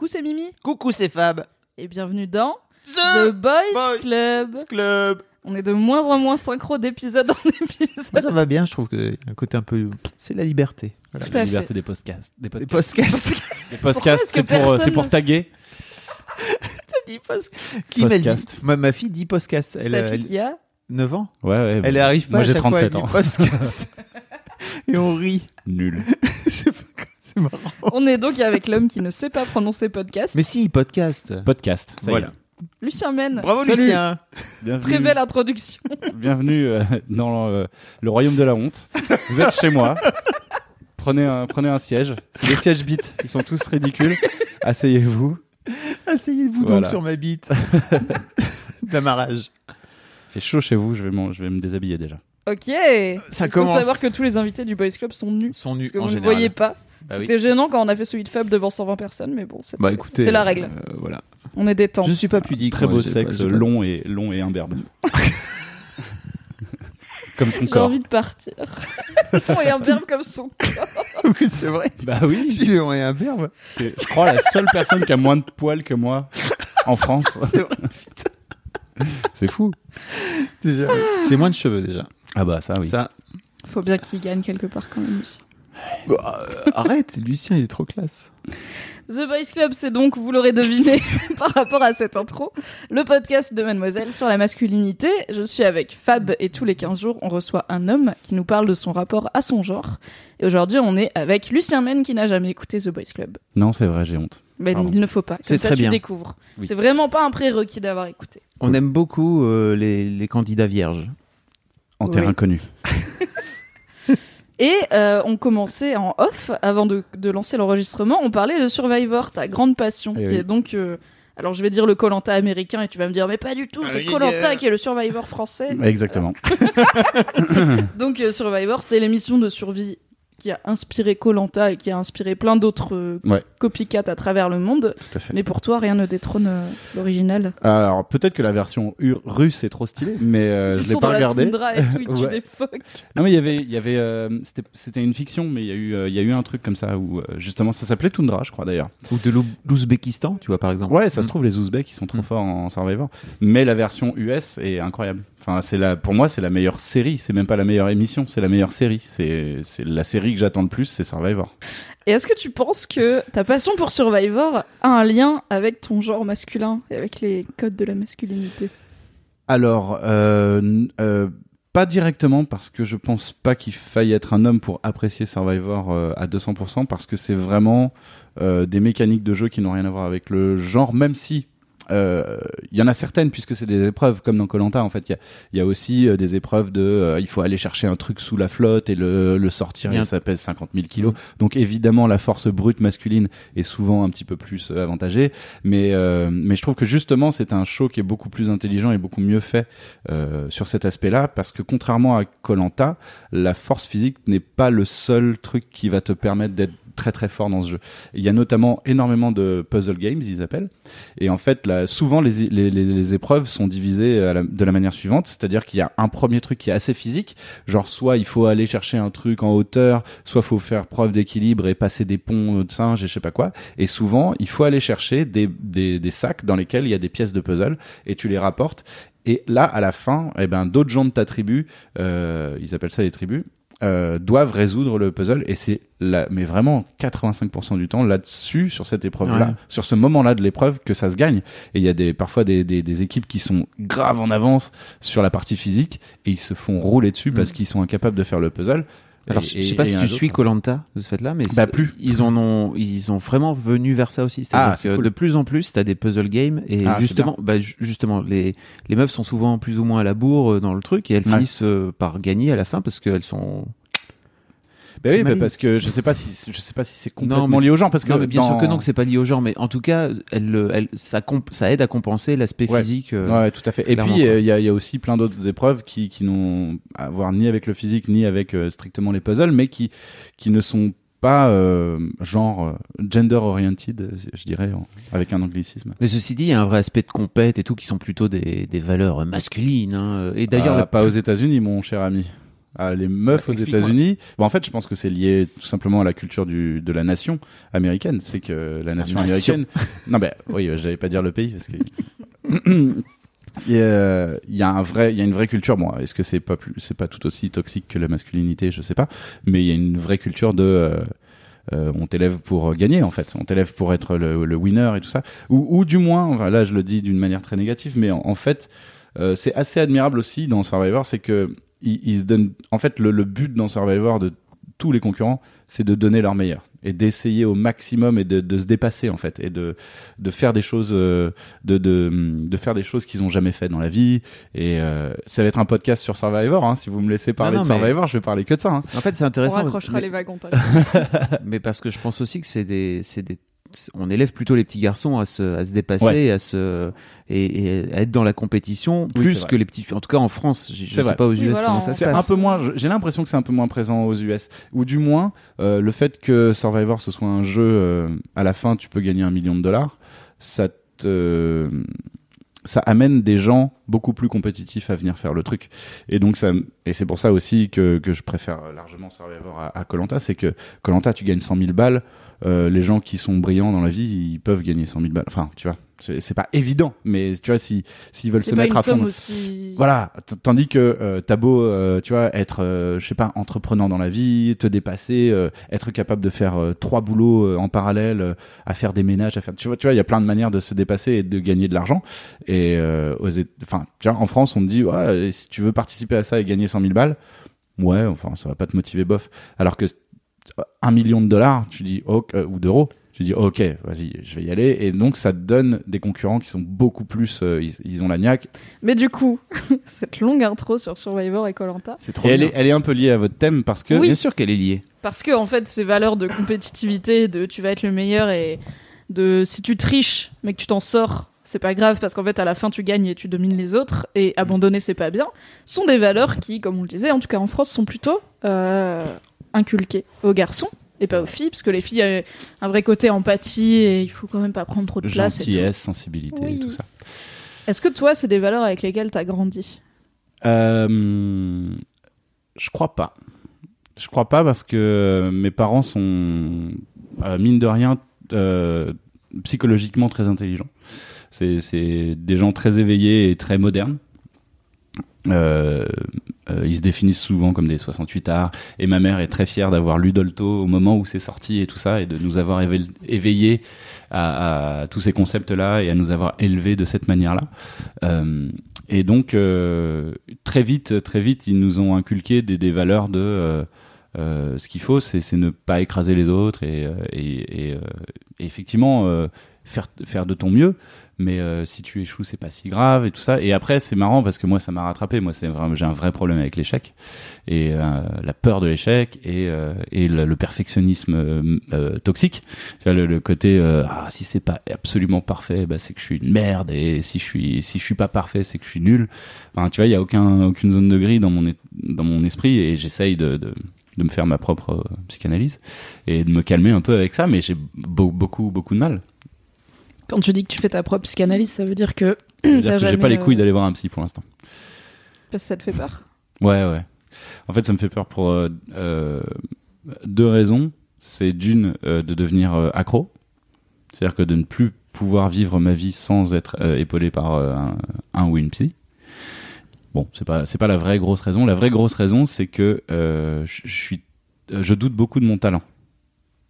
Coucou, c'est Mimi Coucou, c'est Fab. et bienvenue dans The, Boys, Boys Club. Club. On est de moins en moins synchro d'épisode en Moi, épisode. ça va bien, je trouve qu'il y a un côté un peu. C'est la liberté. Voilà. Tout à la fait. liberté des podcasts. Des podcasts. podcasts. Des podcasts, que c'est pour, euh, c'est pour taguer. T'as dit post- Qui m'a dit Podcast. Moi, ma fille dit podcast. Elle Ta a fille qui a 9 ans. Ouais, ouais. Elle arrive pas Moi, à j'ai chaque fois, 37 elle ans. dit podcast. Et on rit. Nul. c'est pas- c'est marrant. On est donc avec l'homme qui ne sait pas prononcer podcast. Mais si, podcast. Podcast. Ça y Voilà. est. Lucien Men. Bravo, Salut. Lucien. Bienvenue, Très belle introduction. bienvenue euh, dans euh, le royaume de la honte. Vous êtes chez moi. Prenez un, prenez un siège. C'est des sièges bits. Ils sont tous ridicules. Asseyez-vous. Asseyez-vous donc sur ma bite. D'amarrage. Il fait chaud chez vous. Je vais, je vais me déshabiller déjà. Ok. Ça Il faut savoir que tous les invités du Boys Club sont nus. sont nus Parce que en vous ne voyez pas. Bah oui. C'était gênant quand on a fait celui de Fab devant 120 personnes, mais bon, c'est Bah écoutez, la règle. euh, voilà. On est détente. Je ne suis pas pudique. Très moi, beau j'ai sexe, pas- j'ai long et, long et imberbe. Comme son J'ai corps. envie de partir. On est un verbe comme son. Oui, c'est vrai. Bah oui. Je suis en un verbe. C'est, je crois, la seule personne qui a moins de poils que moi en France. C'est vrai. C'est fou. Déjà. J'ai moins de cheveux déjà. Ah bah ça, oui. Ça. Faut bien qu'il gagne quelque part quand même aussi. Bah, euh, arrête, Lucien, il est trop classe. The Boys Club, c'est donc, vous l'aurez deviné par rapport à cette intro, le podcast de Mademoiselle sur la masculinité. Je suis avec Fab et tous les 15 jours, on reçoit un homme qui nous parle de son rapport à son genre. Et aujourd'hui, on est avec Lucien Men qui n'a jamais écouté The Boys Club. Non, c'est vrai, j'ai honte. Mais Pardon. il ne faut pas. Comme C'est ça, très tu bien. découvres. Oui. C'est vraiment pas un prérequis d'avoir écouté. On aime beaucoup euh, les, les candidats vierges. En Oui. terre inconnue. Et euh, on commençait en off, avant de, de lancer l'enregistrement, on parlait de Survivor, ta grande passion, Eh qui oui. est donc... euh, alors je vais dire le Colanta américain et tu vas me dire mais pas du tout, c'est Ah, Colanta yeah. qui est le Survivor français. Exactement. Donc euh, Survivor, c'est l'émission de survie qui a inspiré Colanta et qui a inspiré plein d'autres euh, Ouais. copycats à travers le monde. Tout à fait. Mais pour toi, rien ne détrône euh, l'original. Alors, peut-être que la version russe est trop stylée, mais euh, Ils je l'ai sont pas dans la regardé. toundra et tout, ils tuent Ouais. Non, mais il y avait, il y avait, euh, c'était, c'était une fiction, mais il y a eu, euh, il y a eu un truc comme ça où justement, ça s'appelait Tundra, je crois d'ailleurs. Ou de l'Ou- l'Ouzbékistan, tu vois, par exemple. Ouais, ça se trouve les Ouzbeks, ils sont trop Mm. forts en Survivor, mais la version US est incroyable. Enfin, c'est la, pour moi, c'est la meilleure série. C'est même pas la meilleure émission, c'est la meilleure série. C'est, c'est la série que j'attends le plus, c'est Survivor. Et est-ce que tu penses que ta passion pour Survivor a un lien avec ton genre masculin et avec les codes de la masculinité? Alors, euh, euh, pas directement parce que je pense pas qu'il faille être un homme pour apprécier Survivor euh, à 200% parce que c'est vraiment euh, des mécaniques de jeu qui n'ont rien à voir avec le genre, même si il y en a certaines puisque c'est des épreuves comme dans Colanta en fait. Il y a, y a aussi euh, des épreuves de euh, il faut aller chercher un truc sous la flotte et le, le sortir Bien. et ça pèse 50 000 kilos. Donc évidemment la force brute masculine est souvent un petit peu plus euh, avantagée. Mais euh, mais je trouve que justement c'est un show qui est beaucoup plus intelligent et beaucoup mieux fait euh, sur cet aspect-là parce que contrairement à Colanta la force physique n'est pas le seul truc qui va te permettre d'être très très fort dans ce jeu. Il y a notamment énormément de puzzle games, ils appellent. Et en fait, souvent les, épreuves sont divisées la- de la manière suivante, c'est-à-dire qu'il y a un premier truc qui est assez physique, genre soit il faut aller chercher un truc en hauteur, soit faut faire preuve d'équilibre et passer des ponts de singe et je sais pas quoi. Et souvent, il faut aller chercher des sacs dans lesquels il y a des pièces de puzzle et tu les rapportes. Et là, à la fin, eh ben, d'autres gens de ta tribu, euh, ils appellent ça des tribus, euh, doivent résoudre le puzzle et c'est là mais vraiment 85% du temps là-dessus sur cette épreuve là Ouais. sur ce moment-là de l'épreuve que ça se gagne. Et il y a des parfois des, des, des équipes qui sont graves en avance sur la partie physique et ils se font rouler dessus parce qu'ils sont incapables de faire le puzzle Alors, Et- je sais pas si tu suis Colanta de ce fait-là, mais Bah, plus. Ils en ont, ils ont vraiment venu vers ça aussi. C'est-à-dire Ah, que cool. de plus en plus, t'as des puzzle games et Ah, justement, bah, ju- justement, les les meufs sont souvent plus ou moins à la bourre euh, dans le truc et elles Ouais. finissent euh, par gagner à la fin parce qu'elles sont. Bah oui, bah parce que je sais pas si je sais pas si c'est complètement lié au genre parce que non, mais bien sûr que non, que c'est pas lié au genre, mais en tout cas, elle, elle, ça, comp- ça aide à compenser l'aspect Ouais. physique. euh, Ouais, tout à fait. Et puis, euh, il y, a, il y a aussi plein d'autres épreuves qui, qui n'ont à voir ni avec le physique, ni avec euh, strictement les puzzles, mais qui, qui ne sont pas euh, genre gender oriented, je dirais, en- avec un anglicisme. Mais ceci dit, il y a un vrai aspect de compète et tout qui sont plutôt des, des valeurs masculines. hein. Et d'ailleurs, Ah, la- pas aux États-Unis, mon cher ami. Ah, les meufs aux. États-Unis. Bon, en fait, je pense que c'est lié tout simplement à la culture du, de la nation américaine. C'est que la nation nation. américaine. non, ben oui, euh, j'allais pas dire le pays parce que. Il y, a, il y a un vrai, il y a une vraie culture. Bon, est-ce que c'est pas plus, c'est pas tout aussi toxique que la masculinité, je sais pas. Mais il y a une vraie culture de, euh, euh, on t'élève pour gagner en fait. On t'élève pour être le, le winner et tout ça. Ou, ou du moins, enfin, là je le dis d'une manière très négative, mais en, en fait, euh, c'est assez admirable aussi dans Survivor, c'est que ils, ils se donnent. En fait, le, le but dans Survivor de tous les concurrents, c'est de donner leur meilleur et d'essayer au maximum et de, de se dépasser en fait et de de faire des choses euh, de de, de faire des choses qu'ils ont jamais fait dans la vie et euh, ça va être un podcast sur Survivor hein, si vous me laissez parler non, de mais- Survivor je vais parler que de ça hein. en fait, c'est On intéressant. parce- raccrochera mais, les wagons. mais parce que je pense aussi que c'est des, c'est des, on élève plutôt les petits garçons à se, à se dépasser, Ouais. à se, et, et à être dans la compétition Oui, plus que les petits. En tout cas, en France, je, je C'est sais vrai. pas aux US Oui, voilà, comment ça se C'est un peu moins. J'ai l'impression que c'est un peu moins présent aux US, ou du moins euh, le fait que Survivor ce soit un jeu euh, à la fin tu peux gagner un million de dollars, ça te ça amène des gens beaucoup plus compétitifs à venir faire le truc. Et donc ça et c'est pour ça aussi que, que je préfère largement Survivor à Colanta, c'est que Colanta tu gagnes 100 000 balles, euh, les gens qui sont brillants dans la vie ils peuvent gagner 100 000 balles. Enfin tu vois, c'est pas évident, mais tu vois si s'ils veulent se mettre à fond. aussi. voilà, tandis que euh, t'as beau, euh, tu vois, être, euh, je sais pas, entreprenant dans la vie, te dépasser, euh, être capable de faire euh, trois boulots euh, en parallèle, euh, à faire des ménages, à faire, tu vois, tu vois, il y a plein de manières de se dépasser et de gagner de l'argent. Et euh, enfin, tu vois, en France, on te dit, ouais, si tu veux participer à ça et gagner 100 000 balles, ouais, enfin, ça va pas te motiver, bof. Alors que euh, un million de dollars, tu dis, ok, euh, ou d'euros. Tu dis ok, vas-y, je vais y aller, et donc ça te donne des concurrents qui sont beaucoup plus, euh, ils, ils ont la niaque, Mais du coup, cette longue intro sur Survivor et Colanta, C'est trop Et elle bien. est, elle est un peu liée à votre thème parce que Oui. Bien sûr qu'elle est liée. parce que en fait, ces valeurs de compétitivité, de tu vas être le meilleur et de si tu triches mais que tu t'en sors, c'est pas grave parce qu'en fait à la fin tu gagnes et tu domines les autres et abandonner c'est pas bien, sont des valeurs qui, comme on le disait, en tout cas en France, sont plutôt euh, inculquées aux garçons et pas aux filles parce que les filles ont un vrai côté empathie et il faut quand même pas prendre trop de place. gentillesse, sensibilité Oui. et tout ça. Est-ce que toi c'est des valeurs avec lesquelles t'as grandi? Euh, je crois pas. Je crois pas parce que mes parents sont, euh, mine de rien, euh, psychologiquement très intelligents. C'est des gens très éveillés et très modernes. Euh, euh, ils se définissent souvent comme des 68 arts et ma mère est très fière d'avoir lu Dolto au moment où c'est sorti et tout ça et de nous avoir éve- éveillés à, tous ces concepts là et à nous avoir élevés de cette manière là euh, et donc très vite très vite ils nous ont inculqué des, valeurs de ce qu'il faut c'est ne pas écraser les autres et, effectivement faire de ton mieux mais euh, si tu échoues c'est pas si grave et tout ça. Et après c'est marrant parce que moi ça m'a rattrapé. Moi j'ai un vrai problème avec l'échec et euh, la peur de l'échec et euh, le, perfectionnisme toxique. Tu le, le côté ah si c'est pas absolument parfait bah c'est que je suis une merde et si je suis si je suis pas parfait c'est que je suis nul. Tu vois il y a aucun aucune zone de gris dans mon dans mon esprit et j'essaye de, de me faire ma propre psychanalyse et de me calmer un peu avec ça mais j'ai beau- beaucoup beaucoup de mal Quand tu dis que tu fais ta propre psychanalyse, ça veut dire que dire que j'ai pas les couilles euh, d'aller voir un psy pour l'instant parce que ça te fait peur. Ouais, ouais. En fait, ça me fait peur pour euh, euh, deux raisons. C'est d'une, euh, de devenir accro. C'est-à-dire que de ne plus pouvoir vivre ma vie sans être euh, épaulé par un, un ou une psy. Bon, c'est pas c'est pas la vraie grosse raison. La vraie grosse raison, c'est que je je suis je doute beaucoup de mon talent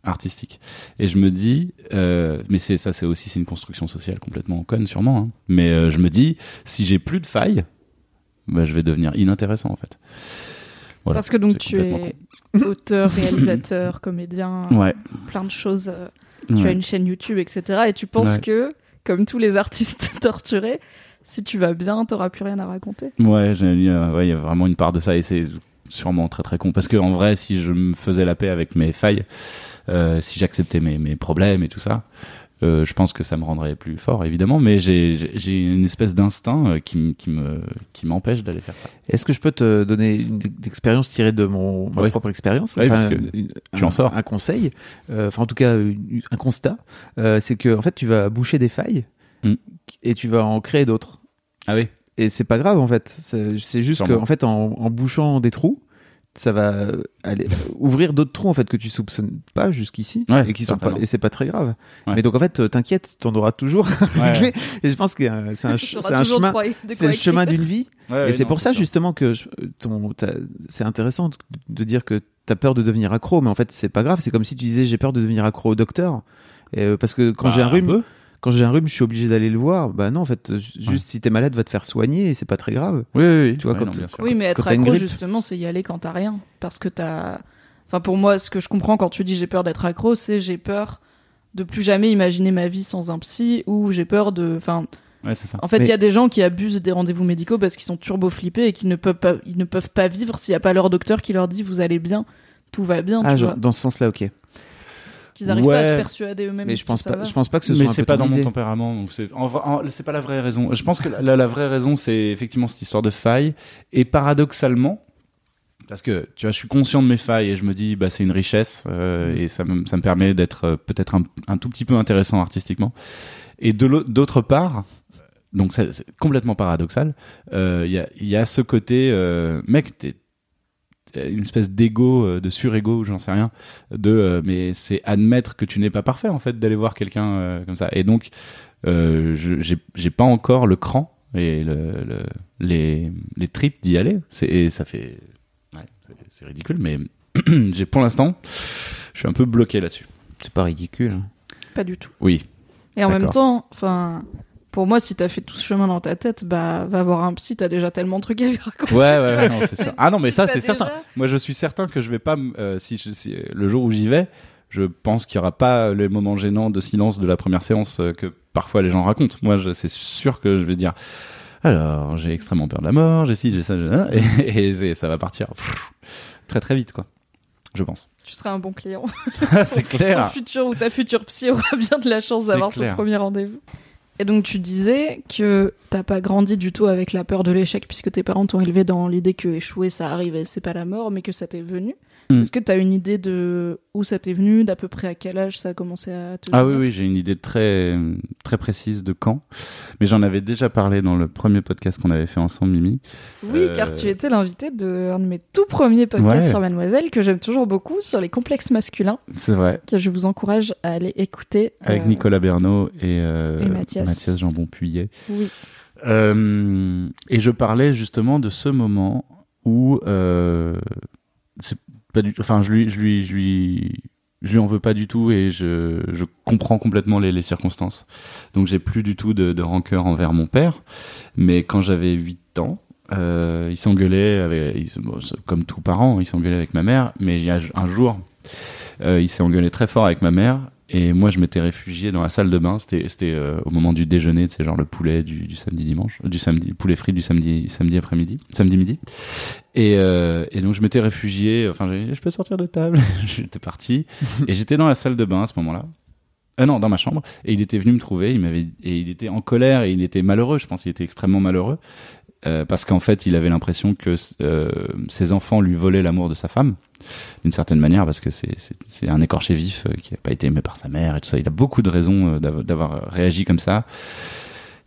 artistique et je me dis euh, mais c'est ça c'est aussi c'est une construction sociale complètement conne sûrement hein. mais euh, je me dis si j'ai plus de failles bah, je vais devenir inintéressant en fait Voilà, Parce que donc tu es auteur, réalisateur, comédien, ouais plein de choses. euh, Tu ouais. as une chaîne YouTube, etc. Et tu penses Ouais. que, comme tous les artistes torturés, si tu vas bien, t'auras plus rien à raconter. Ouais, j'ai- il y a ouais, il y a vraiment une part de ça et c'est sûrement très très con. Parce que en vrai, si je me faisais la paix avec mes failles, euh, si j'acceptais mes, mes problèmes et tout ça, euh, je pense que ça me rendrait plus fort, évidemment. Mais j'ai une espèce d'instinct euh, qui, qui me qui m'empêche d'aller faire ça. Est-ce que je peux te donner une expérience tirée de mon ma Oui. propre expérience? Oui, parce que une- tu un, en sors. un conseil, euh, enfin en tout cas une- un constat, c'est que en fait tu vas boucher des failles Mm. et tu vas en créer d'autres. Ah oui. Et c'est pas grave en fait. C'est juste que Sûrement. en fait en, en bouchant des trous, ça va aller ouvrir d'autres trous en fait que tu soupçonnes pas jusqu'ici Ouais, et qui sont pas et c'est pas très grave. Ouais. Mais donc en fait euh, t'inquiète, t'en auras toujours. Ouais. et je pense que euh, c'est un, chemin. C'est le chemin d'une vie. Ouais, et c'est non, pour ça sûr. justement que je- ton, t'as- c'est intéressant de, de dire que tu as peur de devenir accro, mais en fait c'est pas grave. C'est comme si tu disais j'ai peur de devenir accro au docteur, Et, euh, parce que quand Bah, j'ai un un rhume. Quand j'ai un rhume, je suis obligé d'aller le voir. Bah non, en fait, ju- juste si t'es malade, va te faire soigner et c'est pas très grave. Oui, oui, oui. Tu vois, Ouais, quand non. Oui, mais être accro, justement, c'est y aller quand t'as rien. Parce que t'as. Enfin, pour moi, ce que je comprends quand tu dis j'ai peur d'être accro, c'est j'ai peur de plus jamais imaginer ma vie sans un psy ou j'ai peur de. Enfin, Ouais, c'est ça. en fait, il Mais- y a des gens qui abusent des rendez-vous médicaux parce qu'ils sont turbo flippés et qui ne peuvent pas, ils ne peuvent pas vivre s'il n'y a pas leur docteur qui leur dit vous allez bien, tout va bien, Ah, tu genre, vois. dans ce sens-là, ok. Qu'ils n'arrivent pas à se persuader eux-mêmes. Mais je pense pas, je pense pas que ce mais soit un c'est pas dans mon tempérament donc c'est pas la vraie raison. Je pense que la, la vraie raison c'est effectivement cette histoire de faille et paradoxalement parce que tu vois je suis conscient de mes failles et je me dis bah c'est une richesse euh, et ça me, ça me permet d'être euh, peut-être un, un tout petit peu intéressant artistiquement. Et de d'autre part donc c'est complètement paradoxal euh, il y, a, il y a ce côté euh, mec t'es une espèce d'ego, euh, de surego, ou j'en sais rien, de euh, mais c'est admettre que tu n'es pas parfait en fait d'aller voir quelqu'un euh, comme ça. Et donc euh, je- j'ai j'ai pas encore le cran et le, le- les les tripes d'y aller. C'est et ça fait ouais, c'est- ridicule, mais j'ai pour l'instant je suis un peu bloqué là-dessus. C'est pas ridicule. hein. Pas du tout. Oui, Et en même temps, enfin. Pour moi, si t'as fait tout ce chemin dans ta tête, bah va voir un psy, t'as déjà tellement de trucs à lui raconter. ouais, ouais, ouais, non, c'est sûr. Ah non, mais ça c'est déjà- certain. Moi, je suis certain que je vais pas, euh, si, je- si le jour où j'y vais, je pense qu'il y aura pas les moments gênants de silence de la première séance euh, que parfois les gens racontent. Moi, c'est sûr que je vais dire. Alors, j'ai extrêmement peur de la mort, j'ai ci, j'ai ça, j'ai ça, et, et ça va partir pff, très très vite, quoi. Je pense. Tu seras un bon client. c'est Ton clair. futur ou ta future psy aura bien de la chance d'avoir son clair. premier rendez-vous. Et donc tu disais que t'as pas grandi du tout avec la peur de l'échec puisque tes parents t'ont élevé dans l'idée que échouer ça arrivait, c'est pas la mort, mais que ça t'est venu. Mm. Est-ce que t'as une idée de où ça t'est venu, d'à peu près à quel âge ça a commencé à te Ah oui, oui, j'ai une idée très, très précise de quand. Mais j'en avais déjà parlé dans le premier podcast qu'on avait fait ensemble, Mimi. Oui, Euh, car tu étais l'invité de un de mes tout premiers podcasts Ouais. sur Mademoiselle que j'aime toujours beaucoup sur les complexes masculins C'est vrai. que je vous encourage à aller écouter. Avec Euh, Nicolas Bernot et, euh, et Mathias. Jambon-Puillet. Oui. Euh, et je parlais justement de ce moment où euh, pas du enfin je lui je lui je lui je lui en veux pas du tout et je, je comprends complètement les, les circonstances. Donc j'ai plus du tout de, de rancœur envers mon père. Mais quand j'avais 8 ans, euh, il s'engueulait avec, comme tout parent, il s'engueulait avec ma mère. Mais il y a un jour, euh, il s'est engueulé très fort avec ma mère. Et moi, je m'étais réfugié dans la salle de bain. C'était, c'était euh, au moment du déjeuner, c'est genre le poulet du, du samedi dimanche, du samedi, poulet frit du samedi, samedi après-midi, samedi midi. Et, euh, et donc je m'étais réfugié. Enfin, je peux sortir de table. j'étais parti et j'étais dans la salle de bain à ce moment-là. Euh, non, dans ma chambre. Et il était venu me trouver. Il m'avait et il était en colère et il était malheureux. Je pense qu'il était extrêmement malheureux euh, parce qu'en fait, il avait l'impression que euh, ses enfants lui volaient l'amour de sa femme d'une certaine manière parce que c'est c'est- c'est un écorché vif euh, qui n'a pas été aimé par sa mère et tout ça. Il a beaucoup de raisons euh, d'av- d'avoir réagi comme ça.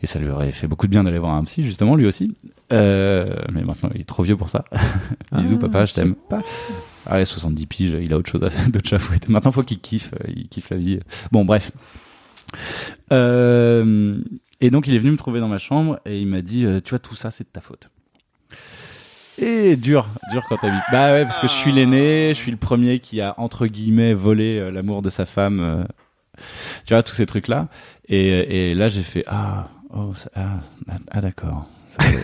Et ça lui aurait fait beaucoup de bien d'aller voir un psy, justement, lui aussi. Euh, mais maintenant, il est trop vieux pour ça. Bisous, Ah, papa, je t'aime. Ah ouais, 70 piges, il a autre chose à, d'autres choses à fouetter. Maintenant, faut qu'il kiffe, euh, il kiffe la vie. Bon, bref. Euh, et donc, il est venu me trouver dans ma chambre et il m'a dit, tu vois, tout ça, c'est de ta faute. Et dur, dur quand t'habites. Bah ouais, parce que je suis l'aîné, je suis le premier qui a, entre guillemets, volé euh, l'amour de sa femme. euh, tu vois, tous ces trucs-là. Et, et là, j'ai fait, ah, oh, ça- ah, ah, d'accord. Ça, ça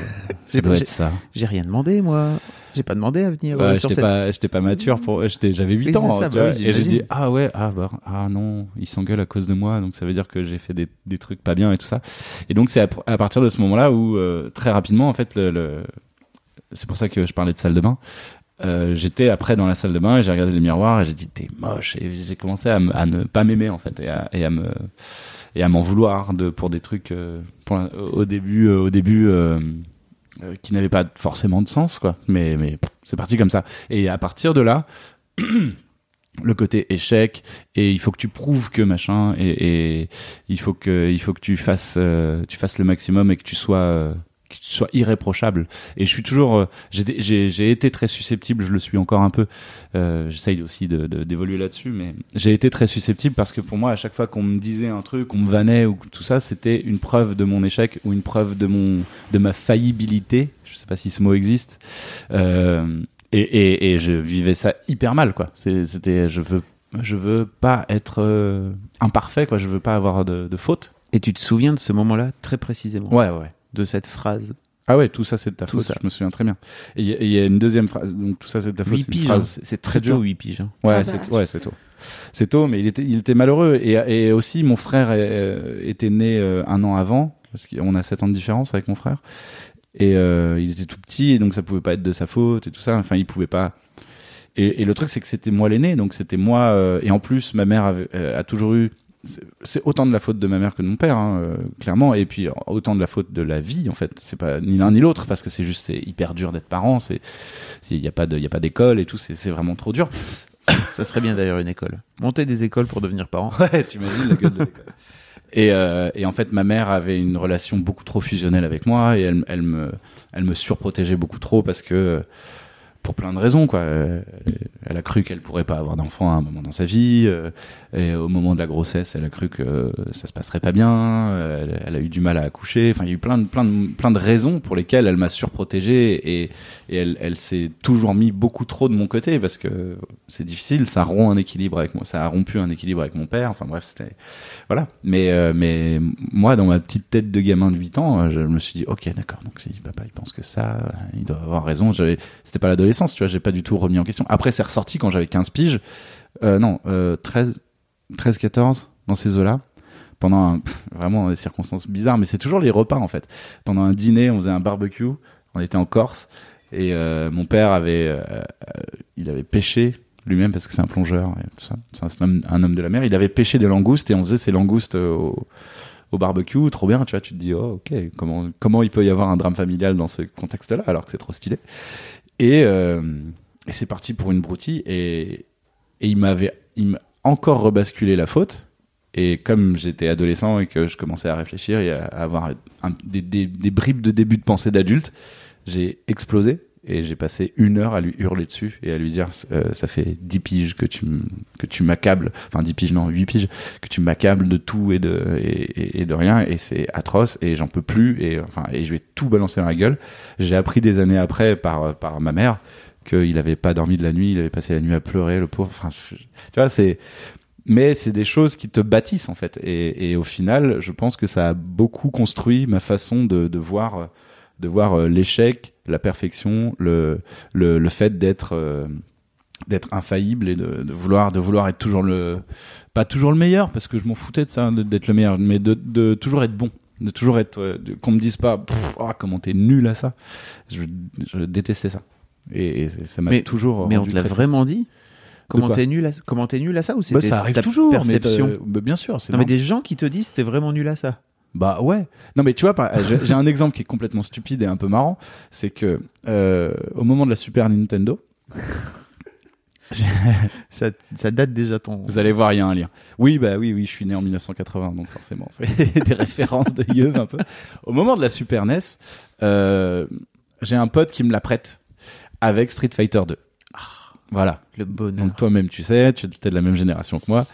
J'ai- doit être ça. J'ai rien demandé, moi. J'ai pas demandé à venir euh, j'étais cette... pas, j'étais pas mature pour, j'avais 8 Oui, ans, ça, tu bah vois, oui, et j'ai dit, ah ouais, ah bah, ah non, il s'engueule à cause de moi, donc ça veut dire que j'ai fait des, des trucs pas bien et tout ça. Et donc c'est à, à partir de ce moment-là où, euh, très rapidement, en fait, le, le- c'est pour ça que je parlais de salle de bain, euh, j'étais après dans la salle de bain et j'ai regardé le miroir et j'ai dit t'es moche et j'ai commencé à, ne pas m'aimer en fait et à, et à me et à m'en vouloir pour des trucs euh, au début euh, au début euh, qui n'avaient pas forcément de sens quoi. Mais c'est parti comme ça. Et à partir de là le côté échec et il faut que tu prouves que machin et, il faut que il faut que tu fasses tu fasses le maximum et que tu sois que tu sois irréprochable. Et je suis toujours euh, j'ai été très susceptible je le suis encore un peu euh, j'essaye aussi de de- d'évoluer là-dessus mais j'ai été très susceptible parce que pour moi à chaque fois qu'on me disait un truc on me vannait ou tout ça c'était une preuve de mon échec ou une preuve de mon de ma faillibilité. Je sais pas si ce mot existe. Euh, et, et, et je vivais ça hyper mal quoi. C'était je veux je veux pas être euh, imparfait quoi. Je veux pas avoir de, de faute. Et tu te souviens de ce moment-là très précisément? Ouais ouais De cette phrase ah ouais tout ça c'est de ta Tout faute ça. je me souviens très bien et il y, a- il y a une deuxième phrase donc tout ça c'est de ta faute 8 c'est une piges, phrase hein. c'est très dur. 8 piges. hein. Ouais, Ah c'est bah, ouais, c'est tôt. C'est tôt, mais il était, il était malheureux. Et, et aussi, mon frère euh, était né euh, un an avant, parce qu'on a 7 ans de différence avec mon frère. Et euh, il était tout petit, et donc ça pouvait pas être de sa faute et tout ça. Enfin, il pouvait pas. Et, et le truc, c'est que c'était moi l'aîné, donc c'était moi. euh, et en plus, ma mère avait- euh, a toujours eu. C'est- autant de la faute de ma mère que de mon père, hein, euh, clairement, et puis autant de la faute de la vie, en fait. C'est pas ni l'un ni l'autre, parce que c'est juste hyper dur d'être parent. C'est il y a pas de, il y a pas d'école et tout. C'est c'est vraiment trop dur. Ça serait bien d'ailleurs une école. Monter des écoles pour devenir parent. Ouais, tu imagines la gueule de l'école. Et, euh, et en fait, ma mère avait une relation beaucoup trop fusionnelle avec moi et elle, elle me, elle me surprotégeait beaucoup trop parce que, pour plein de raisons, quoi. Euh, Elle a cru qu'elle pourrait pas avoir d'enfant à un moment dans sa vie. euh, Et au moment de la grossesse, elle a cru que ça se passerait pas bien. euh, Elle, a eu du mal à accoucher. Enfin, il y a eu plein de, plein de, plein de raisons pour lesquelles elle m'a surprotégé et, et elle, s'est toujours mis beaucoup trop de mon côté parce que c'est difficile. Ça rompt un équilibre avec moi. Ça a rompu un équilibre avec mon père. Enfin bref, c'était voilà. Mais euh, mais moi, dans ma petite tête de gamin de 8 ans, euh, je me suis dit, ok, d'accord. Donc si papa il pense que ça, euh, il doit avoir raison. J'avais- C'était pas l'adolescence, tu vois. J'ai pas du tout remis en question. Après, c'est ressorti quand j'avais 15 piges. Euh, non, euh, 13, 13, 14 dans ces eaux-là. Pendant vraiment des circonstances bizarres, mais c'est toujours les repas en fait. Pendant un dîner, on faisait un barbecue. On était en Corse et euh, mon père avait, euh, il avait pêché lui-même parce que c'est un plongeur. C'est un un homme de la mer. Il avait pêché des langoustes et on faisait ces langoustes au, au barbecue. Trop bien, tu vois. Tu te dis, oh ok, comment comment il peut y avoir un drame familial dans ce contexte-là alors que c'est trop stylé. Et, euh, et c'est parti pour une broutille et, il m'avait encore rebasculé la faute. Et comme j'étais adolescent et que je commençais à réfléchir et à avoir des bribes de début de pensée d'adulte, j'ai explosé et j'ai passé une heure à lui hurler dessus et à lui dire euh, ça fait 10 piges que tu que tu m'accables enfin 10 piges non 8 piges que tu m'accables de tout et de et, et- de rien. Et c'est atroce et j'en peux plus et enfin et je vais tout balancer dans la gueule. J'ai appris des années après par par ma mère qu'il avait pas dormi de la nuit il avait passé la nuit à pleurer le pauvre. Enfin tu vois c'est mais c'est des choses qui te bâtissent en fait. Et, et au final je pense que ça a beaucoup construit ma façon de, de voir de voir euh, l'échec la perfection le le, le fait d'être euh, d'être infaillible et de, de vouloir de vouloir être toujours le pas toujours le meilleur parce que je m'en foutais de ça d'être le meilleur mais de, de toujours être bon de toujours être euh, qu'on me dise pas Pff, oh, comment t'es nul à ça je, je détestais ça et, et ça m'a Mais- toujours Mais on te l'a vraiment dit Comment t'es nul à comment t'es nul à ça ou triste. Bah, ça arrive ta toujours mais perception t'as- bah, bien sûr c'est Non mais des gens qui te disent t'es vraiment nul à ça. Bah ouais. Non mais tu vois, j'ai j'ai un exemple qui est complètement stupide et un peu marrant, c'est que euh, au moment de la Super Nintendo, Ça, ça date déjà ton. vous allez voir, il y a un lien. Oui, bah oui, oui, je suis né en 1980, donc forcément, c'est des références de Yeuve un peu. Au moment de la Super NES, euh, j'ai un pote qui me la prête avec Street Fighter 2. Voilà. Le bonheur. Donc toi-même, tu sais, tu es de la même génération que moi.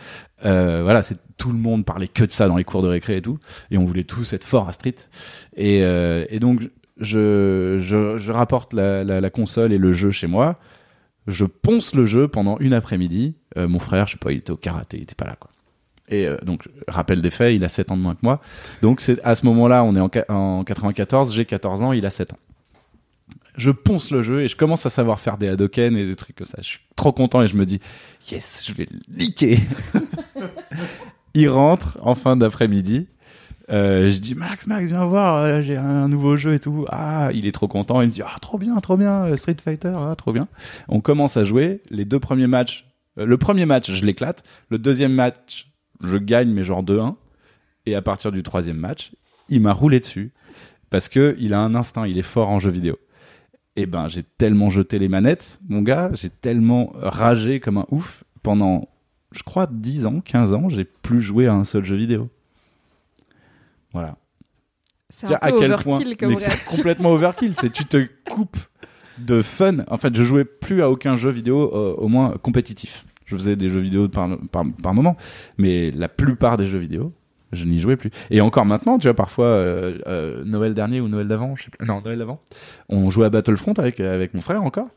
Euh, voilà, c'est tout le monde parlait que de ça dans les cours de récré et tout, et on voulait tous être forts à Street. Et, euh, et donc je, je, je rapporte la, la, la console et le jeu chez moi. Je ponce le jeu pendant une après-midi. Euh, mon frère, je sais pas, il était au karaté, il était pas là quoi. Et euh, donc, rappel des faits, il a 7 ans de moins que moi. Donc c'est à ce moment-là, on est en, en 94, j'ai 14 ans, il a 7 ans. Je ponce le jeu et je commence à savoir faire des Hadoken et des trucs comme ça. Je suis trop content et je me dis, yes, je vais le niquer. il rentre en fin d'après-midi. Euh, je dis Max, Max, viens voir, euh, j'ai un nouveau jeu et tout. Ah, il est trop content. Il me dit ah trop bien, trop bien, euh, Street Fighter, ah, trop bien. On commence à jouer. Les deux premiers matchs, euh, le premier match, je l'éclate. Le deuxième match, je gagne, mais genre 2-1. Et à partir du troisième match, il m'a roulé dessus parce que il a un instinct, il est fort en jeu vidéo. Et ben, j'ai tellement jeté les manettes, mon gars, j'ai tellement ragé comme un ouf pendant, je crois, 10 ans, 15 ans, j'ai plus joué à un seul jeu vidéo. Voilà. C'est un peu overkill mais comme c'est complètement overkill. C'est tu te coupes de fun. En fait, je jouais plus à aucun jeu vidéo, euh, au moins compétitif. Je faisais des jeux vidéo par, par, par moment, mais la plupart des jeux vidéo, je n'y jouais plus. Et encore maintenant, tu vois, parfois, euh, euh, Noël dernier ou Noël d'avant, je sais plus, non, Noël d'avant, on jouait à Battlefront avec, avec mon frère encore.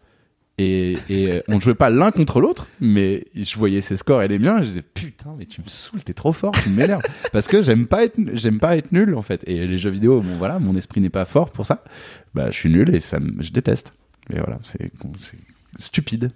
Et, et euh, on ne jouait pas l'un contre l'autre, mais je voyais ses scores et les miens, et je disais putain, mais tu me saoules, t'es trop fort, tu m'énerves. Parce que j'aime pas être, j'aime pas être nul en fait. Et les jeux vidéo, bon voilà, mon esprit n'est pas fort pour ça. Bah, je suis nul et ça, je déteste. Mais voilà, c'est c'est stupide.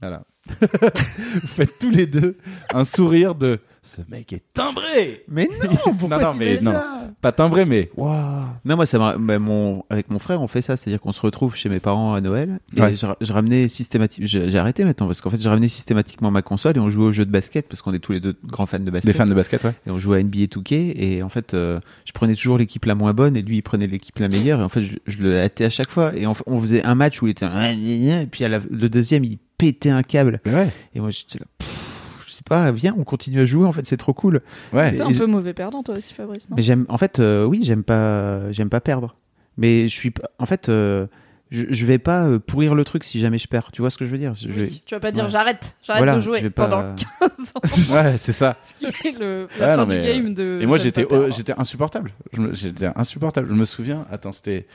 Voilà. Vous faites tous les deux un sourire de ce mec est timbré. Mais non, pourquoi non, non, tu mais dis non. ça Pas timbré, mais waouh. Non, moi, ça m'a- bah, mon... avec mon frère, on fait ça, c'est-à-dire qu'on se retrouve chez mes parents à Noël. Et Ouais. je, je ramenais systématiquement, j'ai arrêté maintenant parce qu'en fait, je ramenais systématiquement ma console et on jouait aux jeux de basket parce qu'on est tous les deux grands fans de basket. Des fans de basket, ouais. Et on jouait à NBA 2K et en fait, euh, je prenais toujours l'équipe la moins bonne et lui il prenait l'équipe la meilleure et en fait, je, je le hâtais à chaque fois et on faisait un match où il était un et puis à la- le deuxième il pétait un câble ouais. et moi j'étais là. pff, Je sais pas, viens, on continue à jouer. En fait, c'est trop cool. Ouais. T'es un Et je- peu mauvais perdant, toi aussi, Fabrice, non? Mais j'aime, en fait, euh, oui, j'aime pas, j'aime pas perdre. Mais je suis, en fait, euh, je, je vais pas euh, pourrir le truc si jamais je perds. Tu vois ce que je veux dire? Je vais- Oui, Tu vas pas dire Ouais. j'arrête, j'arrête Voilà, de jouer pas- pendant 15 ans. Ouais, c'est ça. Ce qui est le, Ouais, la fin non, du mais, game de. Et moi, j'étais, euh, j'étais insupportable. J'étais insupportable. Je me souviens. Attends, c'était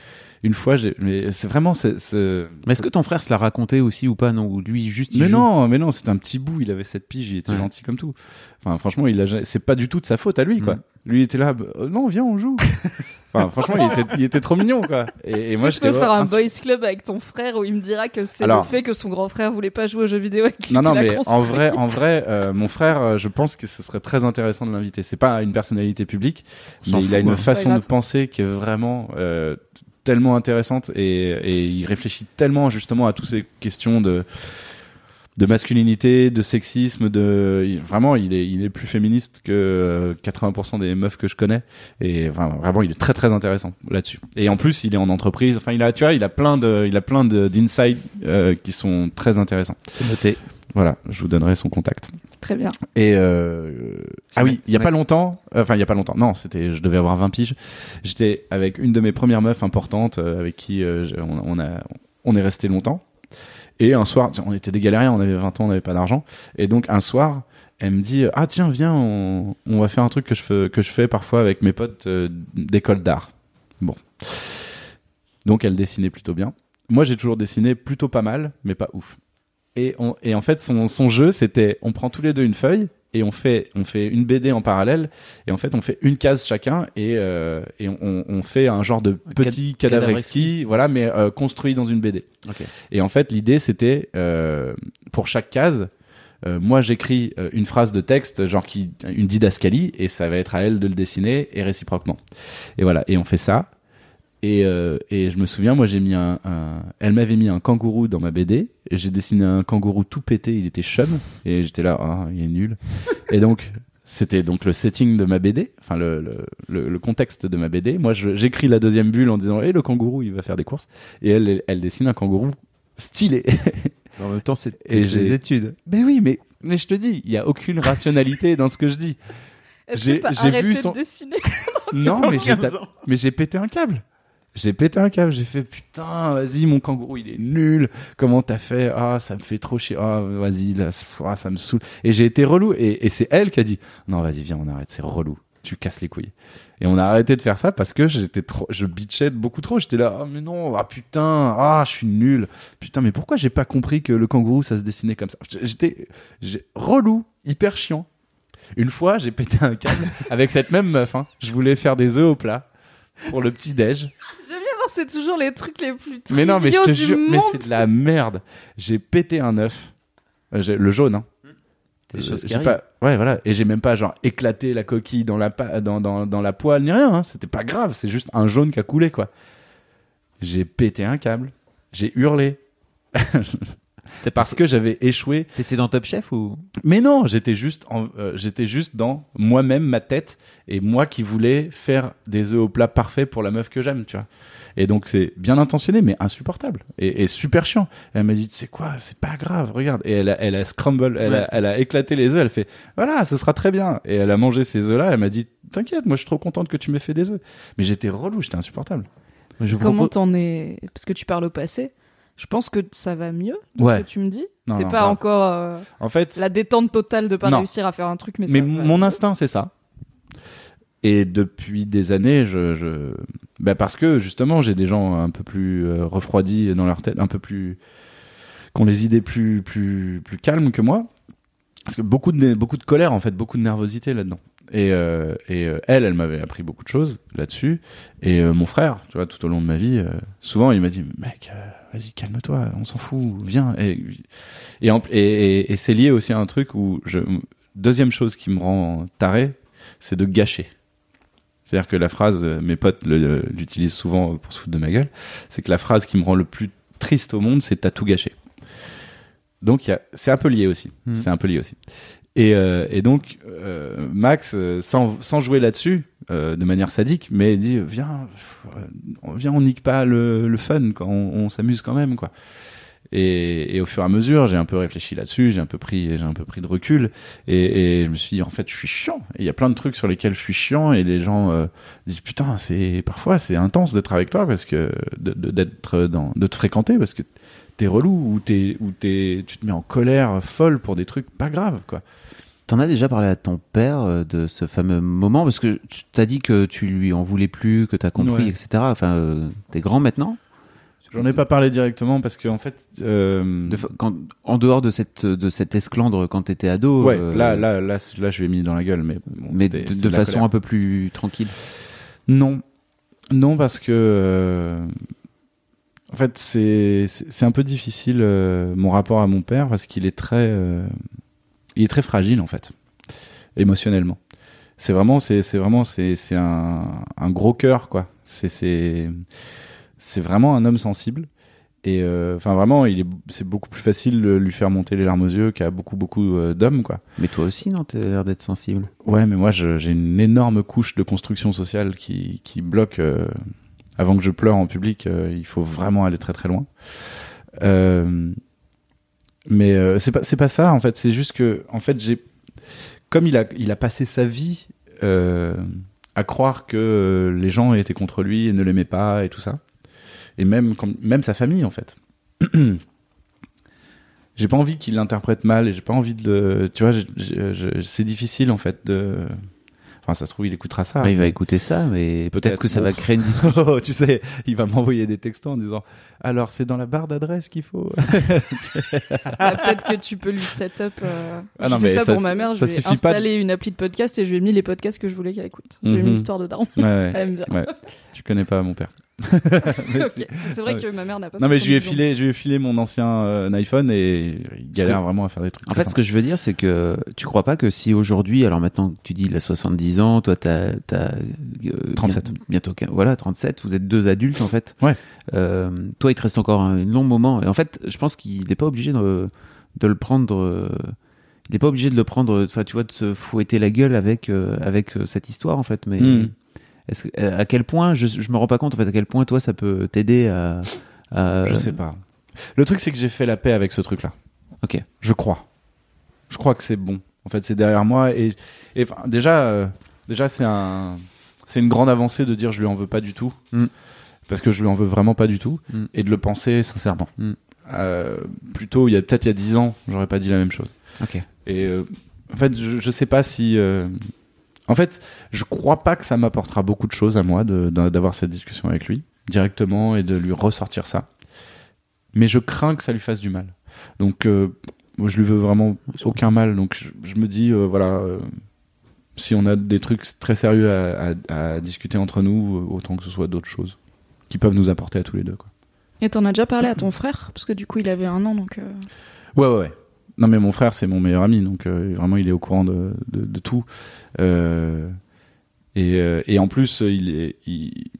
une fois. j'ai- Mais c'est vraiment, c'est- Mais est-ce que ton frère se l'a raconté aussi ou pas? Non, ou lui juste. il Mais joue? non, mais non, c'est un petit bout. Il avait cette pige. Il était Ouais. gentil comme tout. Enfin, franchement, il a. C'est pas du tout de sa faute à lui, quoi. Mm. Lui il était là. bah, euh, non, viens, on joue. enfin, franchement, il était, il était trop mignon, quoi. Et, moi, je peux faire un insu- boys club avec ton frère où il me dira que c'est Alors- le fait que son grand frère voulait pas jouer aux jeux vidéo avec lui Non, non, mais en vrai, en vrai, euh, mon frère, euh, je pense que ce serait très intéressant de l'inviter. C'est pas une personnalité publique, mais il a une hein. façon de penser qui est vraiment euh, tellement intéressante et, il réfléchit tellement justement à toutes ces questions de de masculinité, de sexisme, de vraiment il est il est plus féministe que euh, 80% des meufs que je connais et vraiment il est très très intéressant là-dessus. Et en plus il est en entreprise, enfin il a tu vois il a plein de il a plein de euh, qui sont très intéressants. C'est noté. Voilà, je vous donnerai son contact. Très bien. Et euh, ah oui, il y a pas longtemps, euh, enfin il y a pas longtemps. Non, c'était je devais avoir 20 piges. J'étais avec une de mes premières meufs importantes euh, avec qui euh, on, on a on est resté longtemps. Et un soir, on était des galériens, on avait 20 ans, on n'avait pas d'argent. Et donc un soir, elle me dit "Ah tiens, viens, on, on va faire un truc que je fais que je fais parfois avec mes potes euh, d'école d'art." Bon. Donc elle dessinait plutôt bien. Moi, j'ai toujours dessiné plutôt pas mal, mais pas ouf. Et, on- et en fait, son, son jeu, c'était on prend tous les deux une feuille et on fait, on fait une BD en parallèle. Et en fait, on fait une case chacun et, euh, et on, on fait un genre de petit cad- cadavre cadavre exquis, voilà, mais euh, construit dans une BD. Et en fait, l'idée, c'était euh, pour chaque case. euh, moi, j'écris euh, une phrase de texte, genre qui, une didascalie, et ça va être à elle de le dessiner, et réciproquement. Et voilà, et on fait ça. Et, euh, et je me souviens, moi, j'ai mis un, un- elle m'avait mis un kangourou dans ma BD. et J'ai dessiné un kangourou tout pété, il était chum, et j'étais là, ah, il est nul. et donc, c'était donc le setting de ma BD, enfin le, le, le, le contexte de ma BD. Moi, j'écris la deuxième bulle en disant, hé, le kangourou, il va faire des courses. Et elle, elle, elle dessine un kangourou stylé. En même temps, c'est Et des études. mais oui, mais, mais je te dis, il y a aucune rationalité dans ce que je dis. Est-ce J'ai- vu de son- dessiner Non, mais j'ai, 15 tapé- ans? mais j'ai pété un câble. J'ai pété un câble. J'ai fait putain, vas-y, mon kangourou, il est nul. Comment t'as fait? Ah, ça me fait trop chier. Ah, vas-y, là, ah, ça me saoule. Et j'ai été relou. Et, et c'est elle qui a dit non, vas-y, viens, on arrête. C'est relou. Tu casses les couilles. Et on a arrêté de faire ça parce que j'étais trop, je bitchais beaucoup trop. J'étais là, ah mais non, ah putain, ah je suis nul. Putain, mais pourquoi j'ai pas compris que le kangourou ça se dessinait comme ça? J'étais relou, hyper chiant. Une fois, j'ai pété un câble avec cette même meuf. hein. Je voulais faire des œufs au plat pour le petit déj. C'est toujours les trucs les plus Mais non, mais je te du jure, mais monde. c'est de la merde. J'ai pété un œuf, Euh, le jaune, hein. Des choses qui arrivent. pas, ouais, voilà. Et j'ai même pas genre éclaté la coquille dans la pa- dans, dans, dans la poêle ni rien. hein. C'était pas grave. C'est juste un jaune qui a coulé quoi. J'ai pété un câble. J'ai hurlé. Parce que j'avais échoué. T'étais dans Top Chef ou? Mais non, j'étais juste, en- euh, j'étais juste dans moi-même, ma tête, et moi qui voulais faire des œufs au plat parfaits pour la meuf que j'aime, tu vois. Et donc c'est bien intentionné, mais insupportable et, et super chiant. Elle m'a dit, c'est quoi, c'est pas grave, regarde. Et elle a, elle a scramble, elle, Ouais. a, elle a éclaté les œufs. Elle fait, voilà, ce sera très bien. Et elle a mangé ces œufs-là. Elle m'a dit, t'inquiète, moi je suis trop contente que tu m'aies fait des œufs. Mais j'étais relou, j'étais insupportable. Je Comment propose- t'en es Parce que tu parles au passé. Je pense que ça va mieux de Ouais. ce que tu me dis. C'est pas grave. encore euh, En fait, la détente totale de pas Non. réussir à faire un truc, mais, Mais ça va mon instinct, c'est ça. Et depuis des années, je, je... Bah parce que justement, j'ai des gens un peu plus euh, refroidis dans leur tête, un peu plus, qui ont les idées plus, plus, plus calmes que moi. Parce que beaucoup de, beaucoup de colère, en fait, beaucoup de nervosité là-dedans. Et, euh, et euh, elle, elle m'avait appris beaucoup de choses là-dessus. Et mon frère, tu vois, tout au long de ma vie, souvent, il m'a dit, mec, vas-y, calme-toi, on s'en fout, viens. Et, et, en- et, et- et c'est lié aussi à un truc où je, deuxième chose qui me rend taré, c'est de gâcher. C'est-à-dire que la phrase, euh, mes potes le- l'utilisent souvent pour se foutre de ma gueule, c'est que la phrase qui me rend le plus triste au monde, c'est t'as tout gâché. Donc c'est un peu lié aussi. Mhm. C'est un peu lié aussi. Et, euh, et donc euh, Max, euh, sans, sans jouer là-dessus, euh, de manière sadique, mais dit viens, euh, viens, on nique pas le, le fun, quoi. on, on s'amuse quand même, quoi. Et, et au fur et à mesure, j'ai un peu réfléchi là-dessus, j'ai un peu pris, j'ai un peu pris de recul, et, et je me suis dit en fait, je suis chiant. Il y a plein de trucs sur lesquels je suis chiant, et les gens euh, disent putain, c'est parfois c'est intense d'être avec toi parce que d'être dans, de te fréquenter parce que t'es relou ou t'es ou t'es, tu te mets en colère folle pour des trucs pas graves, quoi. T'en as déjà parlé à ton père euh, de ce fameux moment? Parce que tu t'as dit que tu lui en voulais plus, que t'as compris, Ouais. etc. Enfin, euh, t'es grand maintenant? J'en ai pas parlé directement parce qu'en fait, euh, De fa- quand, en dehors de cette de cette esclandre quand t'étais ado. ouais, euh, là, là, là, là, je lui ai mis dans la gueule, mais bon, mais de, façon colère. un peu plus tranquille. Non, non parce que euh, en fait c'est c'est un peu difficile mon rapport à mon père parce qu'il est très il est très fragile en fait émotionnellement. C'est vraiment c'est c'est vraiment c'est c'est un un gros cœur quoi. C'est c'est c'est vraiment un homme sensible. Et euh, enfin vraiment, il est, c'est beaucoup plus facile de lui faire monter les larmes aux yeux qu'à beaucoup beaucoup euh, d'hommes quoi. Mais toi aussi, non T'as l'air d'être sensible. Ouais, mais moi, je- j'ai une énorme couche de construction sociale qui, qui bloque. euh, avant que je pleure en public, il faut vraiment aller très très loin. Mais c'est pas c'est pas ça en fait. C'est juste que en fait j'ai comme il a il a passé sa vie à croire que les gens étaient contre lui et ne l'aimaient pas et tout ça. Et même quand- même sa famille en fait. j'ai pas envie qu'il l'interprète mal et j'ai pas envie de le tu vois c'est difficile en fait de enfin ça se trouve il écoutera ça Bah, il va écouter ça, mais peut-être que ça bon. va créer une discussion. Oh, tu sais, il va m'envoyer des textos en disant Alors, c'est dans la barre d'adresse qu'il faut. Ah, Peut-être que tu peux lui set up. Euh... Ah j'ai non, fait mais ça, ça, pour ma mère. Je ça pas de- installé une appli de podcast et je lui ai mis les podcasts que je voulais qu'elle écoute. J'ai Mhm. mis Histoire de Daron. Ouais, ouais, ouais. Tu connais pas mon père. C'est vrai Ouais. que ma mère n'a pas. Non, mais je lui ai 70 ans. filé, je lui ai filé mon ancien euh, iPhone et il galère que- vraiment à faire des trucs. En fait, ce que je veux dire, c'est que tu crois pas que si aujourd'hui, alors maintenant que tu dis il a 70 ans, toi t'as as, 37. bientôt voilà 37, vous êtes deux adultes en fait. Ouais. Euh, toi, il te reste encore un long moment. Et en fait, je pense qu'il n'est pas obligé de, de le prendre. euh, il n'est pas obligé de le prendre. Enfin, tu vois, de se fouetter la gueule avec euh, avec euh, cette histoire en fait. Mais Mm. Est-ce que- à quel point je je me rends pas compte en fait à quel point toi ça peut t'aider à, à- Je sais pas. Le truc, c'est que j'ai fait la paix avec ce truc-là. Ok. Je crois. Je crois que c'est bon. En fait, c'est derrière moi et, et enfin, déjà, euh, déjà, c'est un, c'est une grande avancée de dire je lui en veux pas du tout, Mm. parce que je lui en veux vraiment pas du tout, Mm. et de le penser sincèrement. Mm. Euh, plutôt, il y a peut-être il y a dix ans, j'aurais pas dit la même chose. Ok. Et euh, en fait, je, je sais pas si. En fait, je crois pas que ça m'apportera beaucoup de choses à moi d'avoir cette discussion avec lui directement et de lui ressortir ça. Mais je crains que ça lui fasse du mal. Donc, euh, moi, je lui veux vraiment aucun mal. Donc, je, je me dis, euh, voilà, euh, si on a des trucs très sérieux à, à- à discuter entre nous, autant que ce soit d'autres choses qui peuvent nous apporter à tous les deux. Quoi. Et t'en as déjà parlé à ton frère? Parce que du coup, il avait un an, donc. Ouais, ouais, ouais. Non, mais mon frère, c'est mon meilleur ami, donc euh, vraiment, il est au courant de, de, de tout. Euh, et, euh, et en plus, il est, il,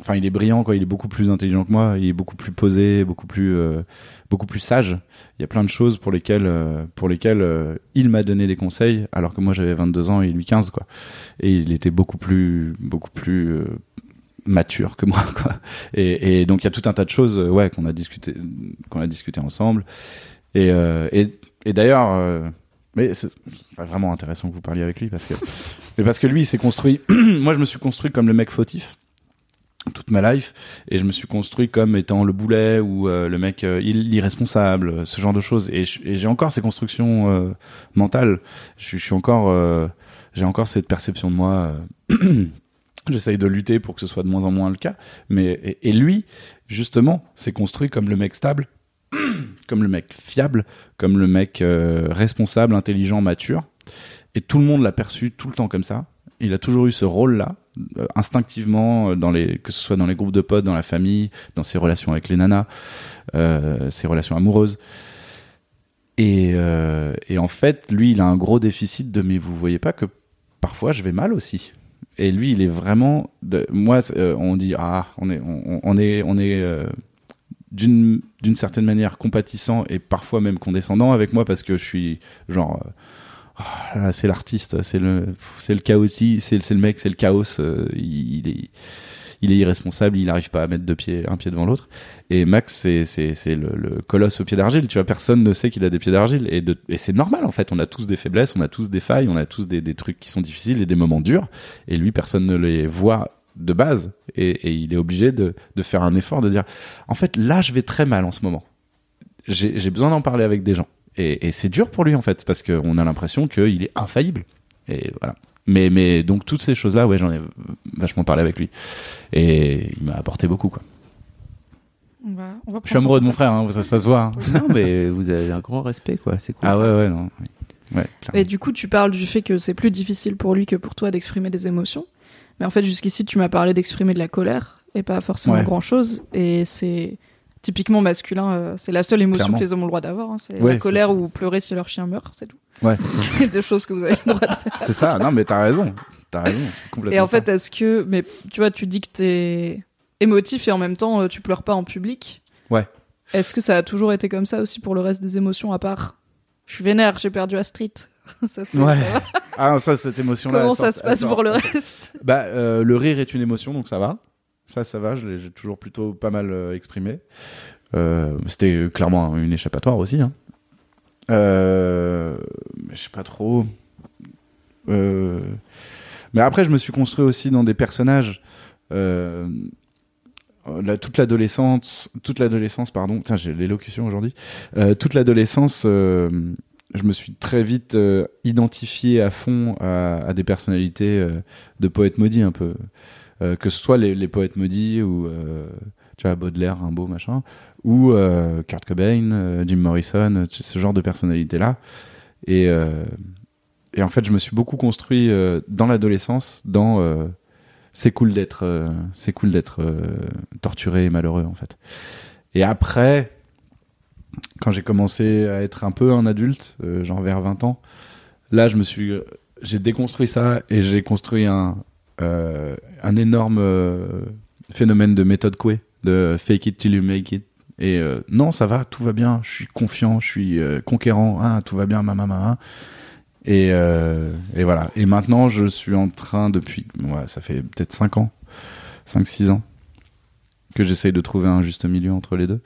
enfin, il est brillant, quoi. Il est beaucoup plus intelligent que moi. Il est beaucoup plus posé, beaucoup plus, euh, beaucoup plus sage. Il y a plein de choses pour lesquelles, euh, pour lesquelles euh, il m'a donné des conseils, alors que moi, j'avais 22 ans et lui 15, quoi. Et il était beaucoup plus, beaucoup plus mature que moi, quoi. Et, et donc, il y a tout un tas de choses, ouais, qu'on a discuté, qu'on a discuté ensemble. Et, euh, et, et d'ailleurs, euh, mais c'est vraiment intéressant que vous parliez avec lui parce que, mais parce que lui, il s'est construit. Moi, je me suis construit comme le mec fautif toute ma life et je me suis construit comme étant le boulet ou euh, le mec irresponsable, ce genre de choses. Et j'ai encore ces constructions mentales. Je, suis- encore, j'ai encore cette perception de moi. J'essaye de lutter pour que ce soit de moins en moins le cas. Mais et lui, justement, s'est construit comme le mec stable comme le mec fiable, comme le mec euh, responsable, intelligent, mature. Et tout le monde l'a perçu tout le temps comme ça. Il a toujours eu ce rôle-là, euh, instinctivement, euh, dans les, que ce soit dans les groupes de potes, dans la famille, dans ses relations avec les nanas, ses relations amoureuses. Et, en fait, lui, il a un gros déficit de, mais vous voyez pas que parfois je vais mal aussi. Et lui, il est vraiment, moi, on dit, ah, on est, on, est, on est, d'une certaine manière compatissant et parfois même condescendant avec moi parce que je suis genre euh, là, c'est l'artiste c'est le c'est le chaotique c'est le mec c'est le chaos euh, il, est il est irresponsable il n'arrive pas à mettre deux pieds un pied devant l'autre. Et Max c'est le, le colosse au pied d'argile tu vois personne ne sait qu'il a des pieds d'argile et et c'est normal en fait on a tous des faiblesses on a tous des failles on a tous des, des trucs qui sont difficiles et des moments durs et lui personne ne les voit de base et, et il est obligé de, de faire un effort de dire en fait là je vais très mal en ce moment j'ai besoin d'en parler avec des gens et, et c'est dur pour lui en fait parce qu'on a l'impression qu'il est infaillible et voilà mais mais donc toutes ces choses là ouais j'en ai vachement parlé avec lui et il m'a apporté beaucoup quoi On va, on va je suis amoureux de mon frère hein, ça, ça se voit hein. non, mais vous avez un grand respect, quoi. C'est cool. ah ouais ouais non oui. ouais clairement. Et du coup, tu parles du fait que c'est plus difficile pour lui que pour toi d'exprimer des émotions. Mais en fait, jusqu'ici, tu m'as parlé d'exprimer de la colère et pas forcément Ouais. grand chose. Et c'est typiquement masculin. euh, c'est la seule émotion Clairement. que les hommes ont le droit d'avoir. hein. C'est Ouais, la colère ou pleurer si leur chien meurt, c'est tout. Ouais. c'est des choses que vous avez le droit de faire. c'est ça non mais t'as raison t'as raison c'est complètement Et en fait, est-ce que. Mais tu vois, tu dis que t'es émotif et en même temps, euh, tu pleures pas en public. Ouais. Est-ce que ça a toujours été comme ça aussi pour le reste des émotions à part Je suis vénère, j'ai perdu Astrid. ça, Ouais. ça ah ça cette émotion là Comment ça se passe pour le reste Bah, euh, le rire est une émotion, donc ça va. Ça, ça va. Je l'ai j'ai toujours plutôt pas mal euh, exprimé. Euh, C'était clairement une échappatoire aussi. Hein. Mais je sais pas trop. Mais après, je me suis construit aussi dans des personnages. La- toute l'adolescence, toute l'adolescence, pardon. Tiens, j'ai l'élocution aujourd'hui. Toute l'adolescence, je me suis très vite euh, identifié à fond à, des personnalités euh, de poètes maudits un peu, Euh, que ce soit les, poètes maudits ou tu vois Baudelaire, Rimbaud, machin, ou Kurt Cobain, Jim Morrison, ce genre de personnalités là. Et et en fait, je me suis beaucoup construit dans l'adolescence, dans c'est cool d'être c'est cool d'être torturé et malheureux en fait. Et après, quand j'ai commencé à être un peu un adulte, euh, genre vers 20 ans, là je me suis j'ai déconstruit ça et j'ai construit un euh, un énorme euh, phénomène de méthode Coué, de fake it till you make it. Et euh, non, ça va, tout va bien, je suis confiant, je suis euh, conquérant, ah, tout va bien, maman, maman. Et, euh, et voilà. Et maintenant, je suis en train, depuis, ça fait peut-être 5 ans, 5-6 ans, que j'essaye de trouver un juste milieu entre les deux.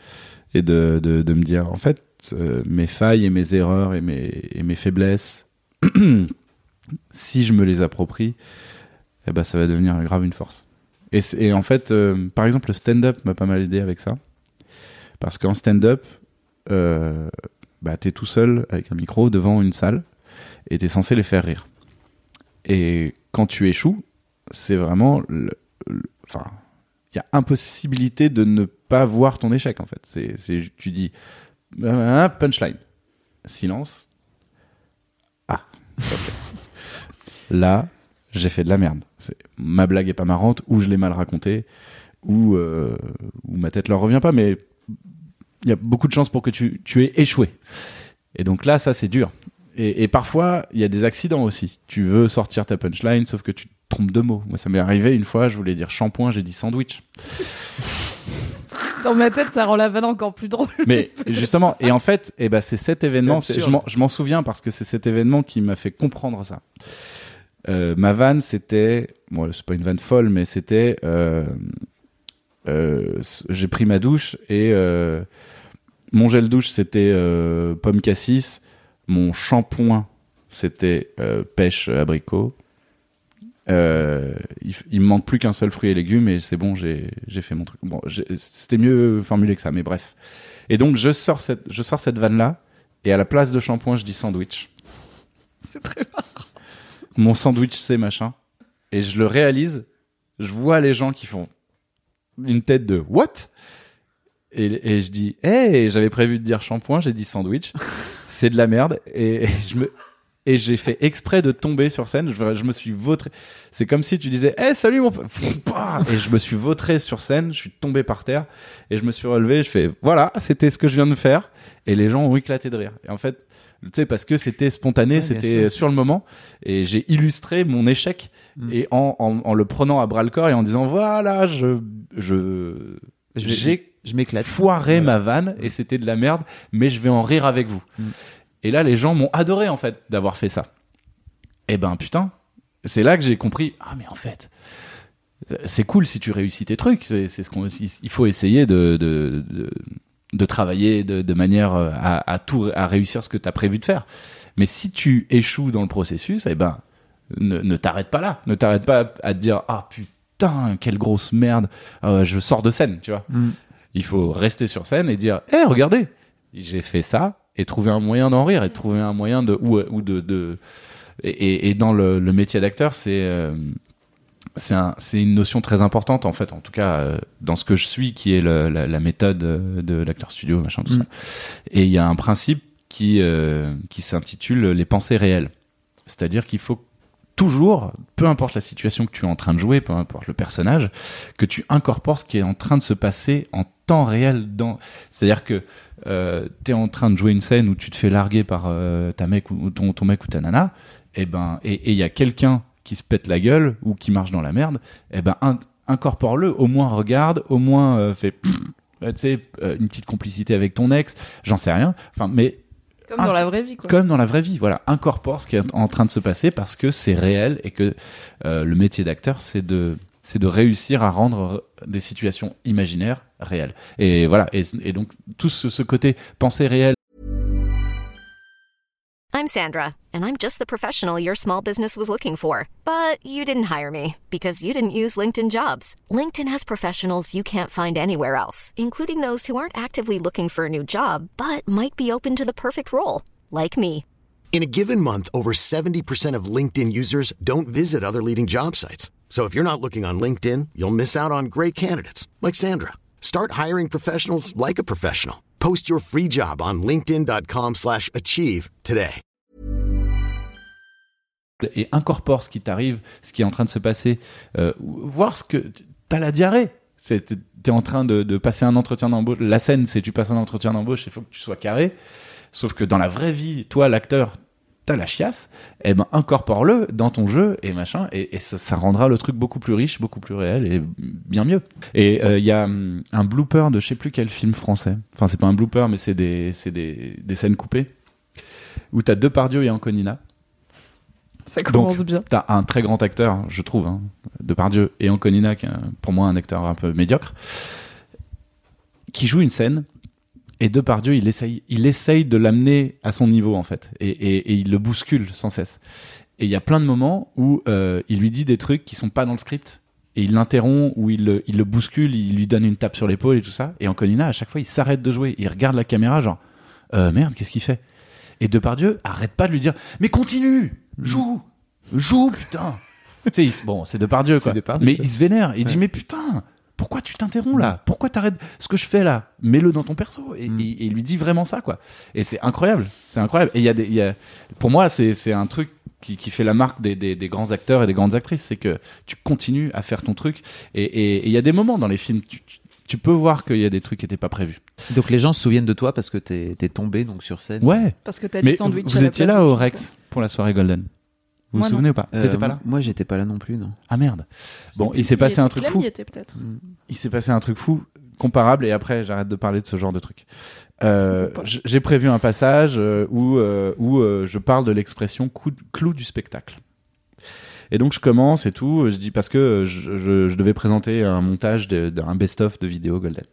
Et de, de, me dire, en fait, euh, mes failles et mes erreurs et mes, et mes faiblesses, si je me les approprie, eh ben, ça va devenir grave une force. Et, et en fait, euh, par exemple, le stand-up m'a pas mal aidé avec ça. Parce qu'en stand-up, euh, bah, t'es tout seul avec un micro devant une salle et t'es censé les faire rire. Et quand tu échoues, c'est vraiment. Enfin, y a impossibilité de ne pas voir ton échec en fait. C'est, c'est, tu dis ah, punchline, silence. Ah. Là, j'ai fait de la merde. C'est, ma blague est pas marrante, ou je l'ai mal racontée, ou, euh, ou ma tête leur revient pas, mais il y a beaucoup de chances pour que tu, tu aies échoué. Et donc là, ça c'est dur. Et, et parfois, il y a des accidents aussi. Tu veux sortir ta punchline, sauf que tu te trompes de mots. Moi, ça m'est arrivé une fois, je voulais dire shampoing, j'ai dit sandwich. Dans ma tête, ça rend la vanne encore plus drôle. Mais justement, et en fait, eh ben, c'est cet événement, je m'en- je m'en souviens parce que c'est cet événement qui m'a fait comprendre ça. Euh, ma vanne, c'était, bon, c'est pas une vanne folle, mais c'était, euh, euh, j'ai pris ma douche et euh, mon gel douche c'était euh, pomme cassis, mon shampoing c'était euh, pêche abricot. Euh, il, il me manque plus qu'un seul fruit et légumes et c'est bon, j'ai j'ai fait mon truc. Bon, c'était mieux formulé que ça, mais bref. Et donc je sors cette, je sors cette vanne là et à la place de shampoing, je dis sandwich. C'est très marrant. Mon sandwich c'est machin et je le réalise. Je vois les gens qui font une tête de what? Et, et je dis hey j'avais prévu de dire shampoing j'ai dit sandwich c'est de la merde et, et je me et j'ai fait exprès de tomber sur scène. Je, je me suis vautré. C'est comme si tu disais hey salut mon Pouah et je me suis vautré sur scène. Je suis tombé par terre. Et je me suis relevé. Je fais voilà c'était ce que je viens de faire. Et les gens ont éclaté de rire. Et en fait tu sais parce que c'était spontané Ouais, c'était sur le moment. Et j'ai illustré mon échec. Mm. et en, en, en le prenant à bras le corps et en disant voilà je je j'ai Je m'éclate. foiré Ouais. ma vanne. Et c'était de la merde. Mais je vais en rire avec vous. Mm. Et là les gens m'ont adoré en fait d'avoir fait ça. Et ben putain c'est là que j'ai compris ah mais en fait c'est cool si tu réussis tes trucs c'est ce qu'on il faut essayer de de, de, de travailler de, de manière à, à tout à réussir ce que tu as prévu de faire. Mais si tu échoues dans le processus eh ben ne, ne t'arrête pas là. Ne t'arrête pas à te dire ah putain quelle grosse merde Euh, je sors de scène tu vois. Mm. il faut rester sur scène et dire hé regardez j'ai fait ça et trouver un moyen d'en rire et trouver un moyen de ou, ou de, de et, dans le, le métier d'acteur c'est euh, c'est un, c'est une notion très importante en fait en tout cas euh, dans ce que je suis qui est le- la, la méthode euh, de l'acteur studio machin tout Mm. ça et il y a un principe qui euh, qui s'intitule les pensées réelles c'est-à-dire qu'il faut toujours, peu importe la situation que tu es en train de jouer, peu importe le personnage, que tu incorpores ce qui est en train de se passer en temps réel dans. C'est-à-dire que euh, tu es en train de jouer une scène où tu te fais larguer par euh, ta mec ou ton, ton mec ou ta nana, et ben et il y a quelqu'un qui se pète la gueule ou qui marche dans la merde, et ben in- incorpore-le, au moins regarde, au moins euh, fais euh, tu sais une petite complicité avec ton ex, j'en sais rien. Enfin mais Comme dans la vraie vie, quoi. comme dans la vraie vie. Voilà, incorpore ce qui est en train de se passer parce que c'est réel et que euh, le métier d'acteur, c'est de c'est de réussir à rendre des situations imaginaires réelles. Et voilà, et, et donc tout ce, ce côté pensée réelle I'm Sandra, and I'm just the professional your small business was looking for. But you didn't hire me because you didn't use LinkedIn jobs. LinkedIn has professionals you can't find anywhere else, including those who aren't actively looking for a new job but might be open to the perfect role, like me. In a given month, over 70% of LinkedIn users don't visit other leading job sites. So if you're not looking on LinkedIn, you'll miss out on great candidates like Sandra. Start hiring professionals like a professional. Post your free job on linkedin.com/achieve today. et incorpore ce qui t'arrive, ce qui est en train de se passer, euh, voir ce que t'as la diarrhée. C'est t'es en train de, de passer un entretien d'embauche. La scène, c'est tu passes un entretien d'embauche, il faut que tu sois carré. Sauf que dans la vraie vie, toi, l'acteur, t'as la chiasse. Eh ben, incorpore-le dans ton jeu et machin, et, et ça, ça rendra le truc beaucoup plus riche, beaucoup plus réel et bien mieux. Et euh, il y a hum, un blooper de je sais plus quel film français. Enfin, c'est pas un blooper, mais c'est des, des, des scènes coupées où t'as Depardieu et Anconina. Ça commence bien. T'as un très grand acteur, je trouve, hein, Depardieu et Anconina, qui est pour moi un acteur un peu médiocre, qui joue une scène. Et Depardieu, il essaye, il essaye de l'amener à son niveau en fait, et, et- et il le bouscule sans cesse. Et il y a plein de moments où euh, il lui dit des trucs qui sont pas dans le script, et il l'interrompt, ou il le, il le bouscule, il lui donne une tape sur l'épaule et tout ça. Et Anconina, à chaque fois, il s'arrête de jouer, il regarde la caméra, genre, euh, merde, qu'est-ce qu'il fait? Et Depardieu arrête pas de lui dire, mais continue, joue, joue, putain. tu sais, il bon, c'est Depardieu, quoi. Depardieu. Mais il se vénère, il dit, mais putain, pourquoi tu t'interromps là? Pourquoi t'arrêtes ce que je fais là? Mets-le dans ton perso. Et, Mm. et- et il lui dit vraiment ça, quoi. Et c'est incroyable, c'est incroyable. Et il y a des, il y a, pour moi, c'est c'est un truc qui, qui fait la marque des, des, des grands acteurs et des grandes actrices, c'est que tu continues à faire ton truc. Et il y a des moments dans les films, tu, tu- tu peux voir qu'il y a des trucs qui n'étaient pas prévus. Donc les gens se souviennent de toi parce que t'es es tombé donc sur scène. Ouais. Parce que t'as dit Mais sandwich. à vous la étiez place là au Rex pour la soirée Golden. Vous Moi, vous souvenez ou pas Euh, T'étais pas là Moi j'étais pas là non plus non. Ah merde. Bon, il s'est passé un truc fou. y était peut-être. Il s'est passé un truc fou comparable et après j'arrête de parler de ce genre de truc. Euh, J'ai prévu un passage euh, où, euh, où euh, je parle de l'expression clou du spectacle. Et donc je commence et tout, je dis parce que je, je- je devais présenter un montage d'un best-of de vidéo Golden.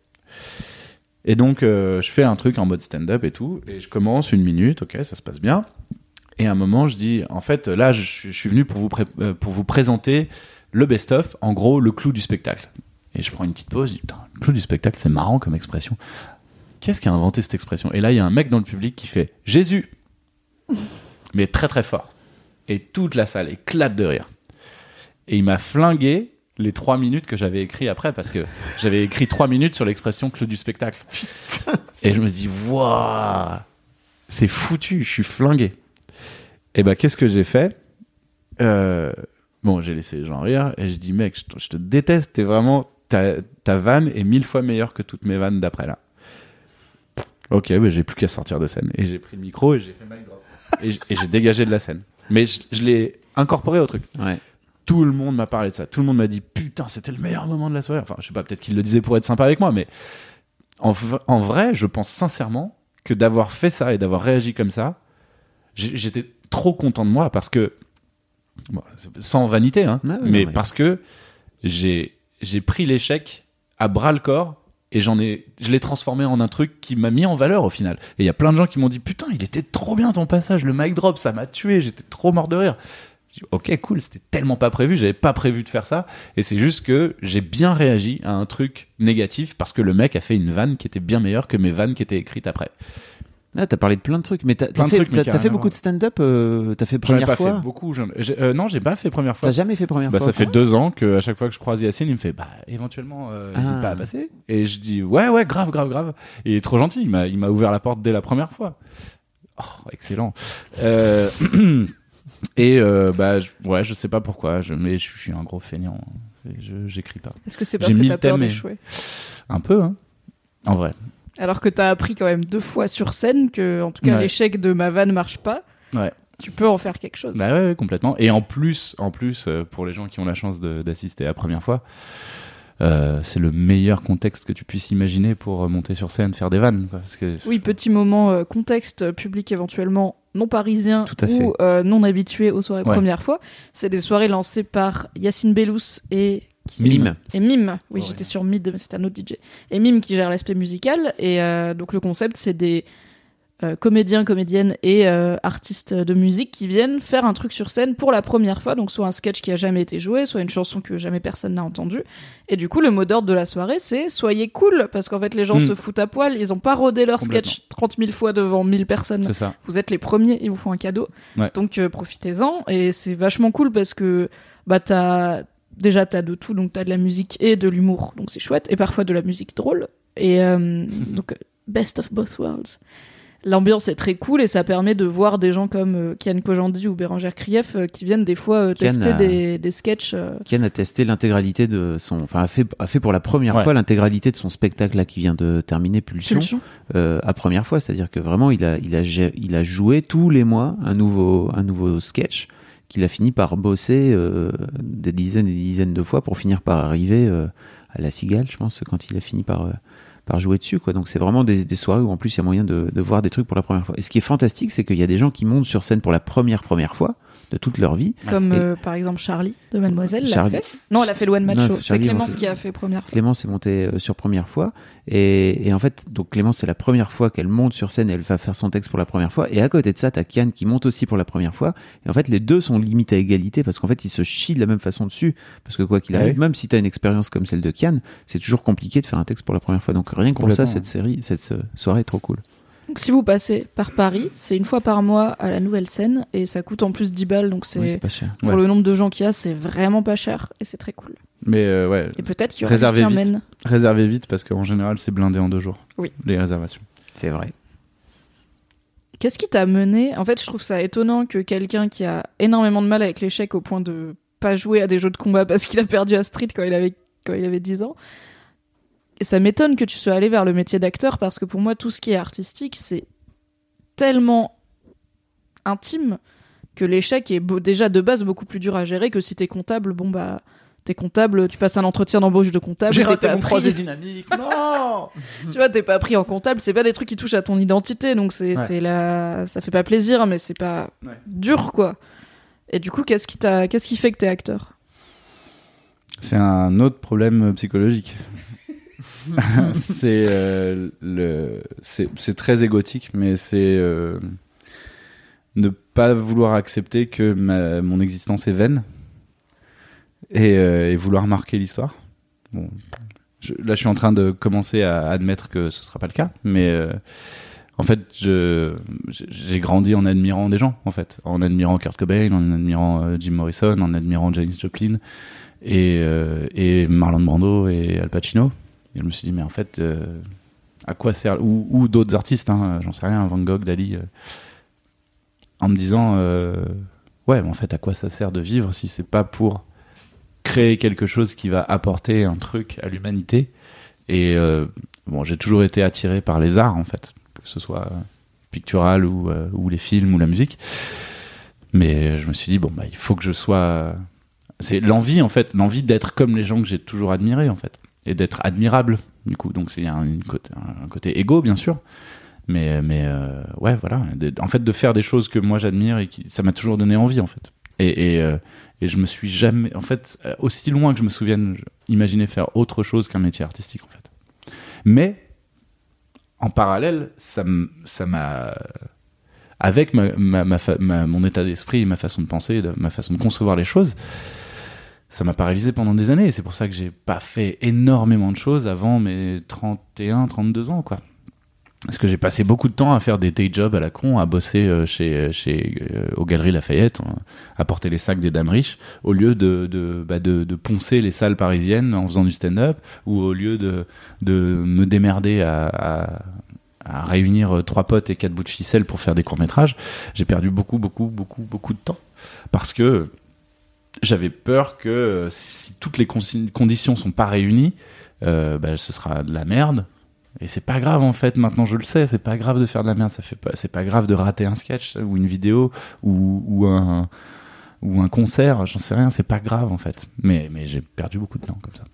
Et donc euh, je fais un truc en mode stand-up et tout, et je commence une minute, ok, ça se passe bien. Et à un moment je dis, en fait là je, suis- je suis venu pour vous, euh, pour vous présenter le best-of, en gros le clou du spectacle. Et je prends une petite pause, je dis, putain, le clou du spectacle, c'est marrant comme expression. Qu'est-ce qui a inventé cette expression? Et là, il y a un mec dans le public qui fait Jésus Mais très très fort. Et toute la salle éclate de rire. Et il m'a flingué les trois minutes que j'avais écrit après, parce que j'avais écrit trois minutes sur l'expression clou du spectacle. Et je me dis, waouh C'est foutu, je suis flingué. Et bah, qu'est-ce que j'ai fait? Euh, Bon, j'ai laissé les gens rire, et je dis, mec, je te, je te déteste, t'es vraiment. Ta, ta vanne est mille fois meilleure que toutes mes vannes d'après là. Ok, bah, j'ai plus qu'à sortir de scène. Et j'ai pris le micro et j'ai fait drop. Et j'ai dégagé de la scène. Mais je, je l'ai incorporé au truc. Ouais. Tout le monde m'a parlé de ça. Tout le monde m'a dit putain, c'était le meilleur moment de la soirée. Enfin, je sais pas, peut-être qu'il le disait pour être sympa avec moi, mais en, en vrai, je pense sincèrement que d'avoir fait ça et d'avoir réagi comme ça, j'étais trop content de moi parce que, bon, sans vanité, hein, ouais, mais non, parce que j'ai j'ai pris l'échec à bras le corps et j'en ai je l'ai transformé en un truc qui m'a mis en valeur au final. Et il y a plein de gens qui m'ont dit putain il était trop bien ton passage le mic drop ça m'a tué j'étais trop mort de rire. J'ai dit, ok cool c'était tellement pas prévu j'avais pas prévu de faire ça. Et c'est juste que j'ai bien réagi à un truc négatif parce que le mec a fait une vanne qui était bien meilleure que mes vannes qui étaient écrites après Ah, t'as parlé de plein de trucs, mais t'as fait, trucs, mais beaucoup de stand-up. euh, t'as fait j'en ai première pas fois. fait beaucoup j'ai- euh, non j'ai pas fait première fois T'as jamais fait première Bah, fois. ça fait deux ans que à chaque fois que je croise Yacine, il me fait bah éventuellement euh, Ah. n'hésite pas à passer. Et je dis ouais ouais grave grave grave. Et il est trop gentil, il m'a il m'a ouvert la porte dès la première fois. Oh excellent. Euh, et euh, bah je, ouais je sais pas pourquoi, je, mais je, suis un gros feignant. J'écris pas. Est-ce que c'est J'ai parce que mis t'as peur d'échouer Un peu hein. En vrai. Alors que t'as appris quand même deux fois sur scène que, en tout cas, Ouais. l'échec de ma vanne marche pas. Ouais. Tu peux en faire quelque chose. Bah ouais, ouais, complètement. Et en plus, en plus, euh, pour les gens qui ont la chance d'assister à la première fois, euh, c'est le meilleur contexte que tu puisses imaginer pour euh, monter sur scène, faire des vannes. quoi. Parce que Oui, petit moment euh, contexte public éventuellement non parisien Tout à fait. ou euh, non habitué aux soirées Ouais. première fois. C'est des soirées lancées par Yacine Bellous et qui Mime. Et Mime. Oui, j'étais sur Mid, mais c'est un autre DJ. Et Mime qui gère l'aspect musical. Et euh, donc le concept, c'est des euh, comédiens, comédiennes et euh, artistes de musique qui viennent faire un truc sur scène pour la première fois. Donc soit un sketch qui a jamais été joué, soit une chanson que jamais personne n'a entendue. Et du coup, le mot d'ordre de la soirée, c'est soyez cool, parce qu'en fait, les gens Mm. se foutent à poil. Ils ont pas rodé leur sketch 30 000 fois devant 1000 personnes. c'est ça. Vous êtes les premiers, ils vous font un cadeau. Ouais. Donc profitez-en. Et c'est vachement cool parce que bah t'as déjà t'as de tout, donc t'as de la musique et de l'humour, donc c'est chouette. Et parfois de la musique drôle. Et euh, donc best of both worlds. L'ambiance est très cool et ça permet de voir des gens comme euh, Kian Kojandi ou Bérangère Krief euh, qui viennent des fois euh, tester a- des, des sketchs. euh, Kian a testé l'intégralité de son, enfin a fait, a fait pour la première Ouais. fois l'intégralité de son spectacle là qui vient de terminer Pulsion, Pulsion. euh, à première fois, c'est-à-dire que vraiment il a, il a, il a joué tous les mois un nouveau, un nouveau sketch qu'il a fini par bosser euh, des dizaines et des dizaines de fois pour finir par arriver euh, à la cigale, je pense, quand il a fini par euh, par jouer dessus quoi. Donc c'est vraiment des, des soirées où en plus il y a moyen de, de voir des trucs pour la première fois. Et ce qui est fantastique, c'est qu'il y a des gens qui montent sur scène pour la première première fois de toute leur vie. Comme Et- euh, par exemple Charlie de Mademoiselle l'a Charlie- fait. Non, elle a fait le One Man Show. C'est Clémence qui a fait première fois. Clémence est montée euh, sur première fois. Et, et en fait donc Clémence c'est la première fois qu'elle monte sur scène et elle va faire son texte pour la première fois. Et à côté de ça t'as Kian qui monte aussi pour la première fois. Et en fait les deux sont limite à égalité parce qu'en fait ils se chient de la même façon dessus. Parce que quoi qu'il Ah arrive même si t'as une expérience comme celle de Kian c'est toujours compliqué de faire un texte pour la première fois. Donc rien que pour ça cette série cette euh, soirée est trop cool Donc si vous passez par Paris, c'est une fois par mois à la nouvelle scène et ça coûte en plus 10 balles donc c'est Oui, c'est pas cher pour Ouais. le nombre de gens qu'il y a, c'est vraiment pas cher et c'est très cool. Mais euh, ouais, Et peut-être qu'il y aura Réservez vite. Réservez vite parce qu'en général c'est blindé en deux jours. Oui. Les réservations. c'est vrai Qu'est-ce qui t'a mené? En fait, je trouve ça étonnant que quelqu'un qui a énormément de mal avec l'échec au point de pas jouer à des jeux de combat parce qu'il a perdu à Street quand il avait quand il avait 10 ans ça m'étonne que tu sois allé vers le métier d'acteur parce que pour moi, tout ce qui est artistique, c'est tellement intime que l'échec est beau- déjà de base beaucoup plus dur à gérer que si t'es comptable. Bon, bah, t'es comptable, tu passes un entretien d'embauche de comptable. t'es pas pris. dynamique. Non. tu vois, t'es pas pris en comptable, c'est pas des trucs qui touchent à ton identité, donc c'est Ouais. la... ça fait pas plaisir, mais c'est pas Ouais. dur, quoi. Et du coup, qu'est-ce qui, t'a... qu'est-ce qui fait que t'es acteur? C'est un autre problème psychologique. c'est euh, le, c'est très égotique, mais c'est euh, ne pas vouloir accepter que ma- mon existence est vaine et, euh, vouloir marquer l'histoire. Bon, là, je suis en train de commencer à admettre que ce sera pas le cas, mais en fait, j'ai grandi en admirant des gens, en fait, en admirant Kurt Cobain, en admirant Jim Morrison, en admirant Janis Joplin et, et Marlon Brando et Al Pacino. Et je me suis dit, mais en fait, euh, à quoi sert. Ou, d'autres artistes, hein, j'en sais rien, Van Gogh, Dali. euh, en me disant, euh, ouais, mais en fait, à quoi ça sert de vivre si c'est pas pour créer quelque chose qui va apporter un truc à l'humanité? Et bon, j'ai toujours été attiré par les arts, en fait, que ce soit pictural ou, ou les films ou la musique. Mais je me suis dit, bon, bah, il faut que je sois c'est l'envie en fait l'envie d'être comme les gens que j'ai toujours admirés en fait et d'être admirable. Du coup donc c'est un, un côté égo bien sûr. Mais mais euh, ouais voilà. En fait de faire des choses que moi j'admire et qui ça m'a toujours donné envie en fait. Et et, euh, je me suis jamais en fait euh, aussi loin que je me souvienne imaginer faire autre chose qu'un métier artistique en fait. Mais en parallèle ça ça m'a avec mon état d'esprit ma façon de penser, ma façon de concevoir les choses, ça m'a paralysé pendant des années. C'est pour ça que j'ai pas fait énormément de choses avant mes 31, 32 ans, quoi. Parce que j'ai passé beaucoup de temps à faire des day jobs à la con, à bosser euh, chez, chez, euh, aux Galeries Lafayette, à porter les sacs des dames riches, au lieu bah, de, de poncer les salles parisiennes en faisant du stand-up, ou au lieu de, de me démerder à, à, réunir euh, trois potes et quatre bouts de ficelle pour faire des courts-métrages, j'ai perdu beaucoup, beaucoup, beaucoup, beaucoup de temps. Parce que j'avais peur que euh, si toutes les conditions sont pas réunies, euh, bah, ce sera de la merde. Et c'est pas grave en fait, maintenant je le sais, c'est pas grave de faire de la merde, ça fait pas, c'est pas grave de rater un sketch ou une vidéo ou, ou un ou un concert, j'en sais rien, c'est pas grave en fait. Mais mais j'ai perdu beaucoup de temps comme ça.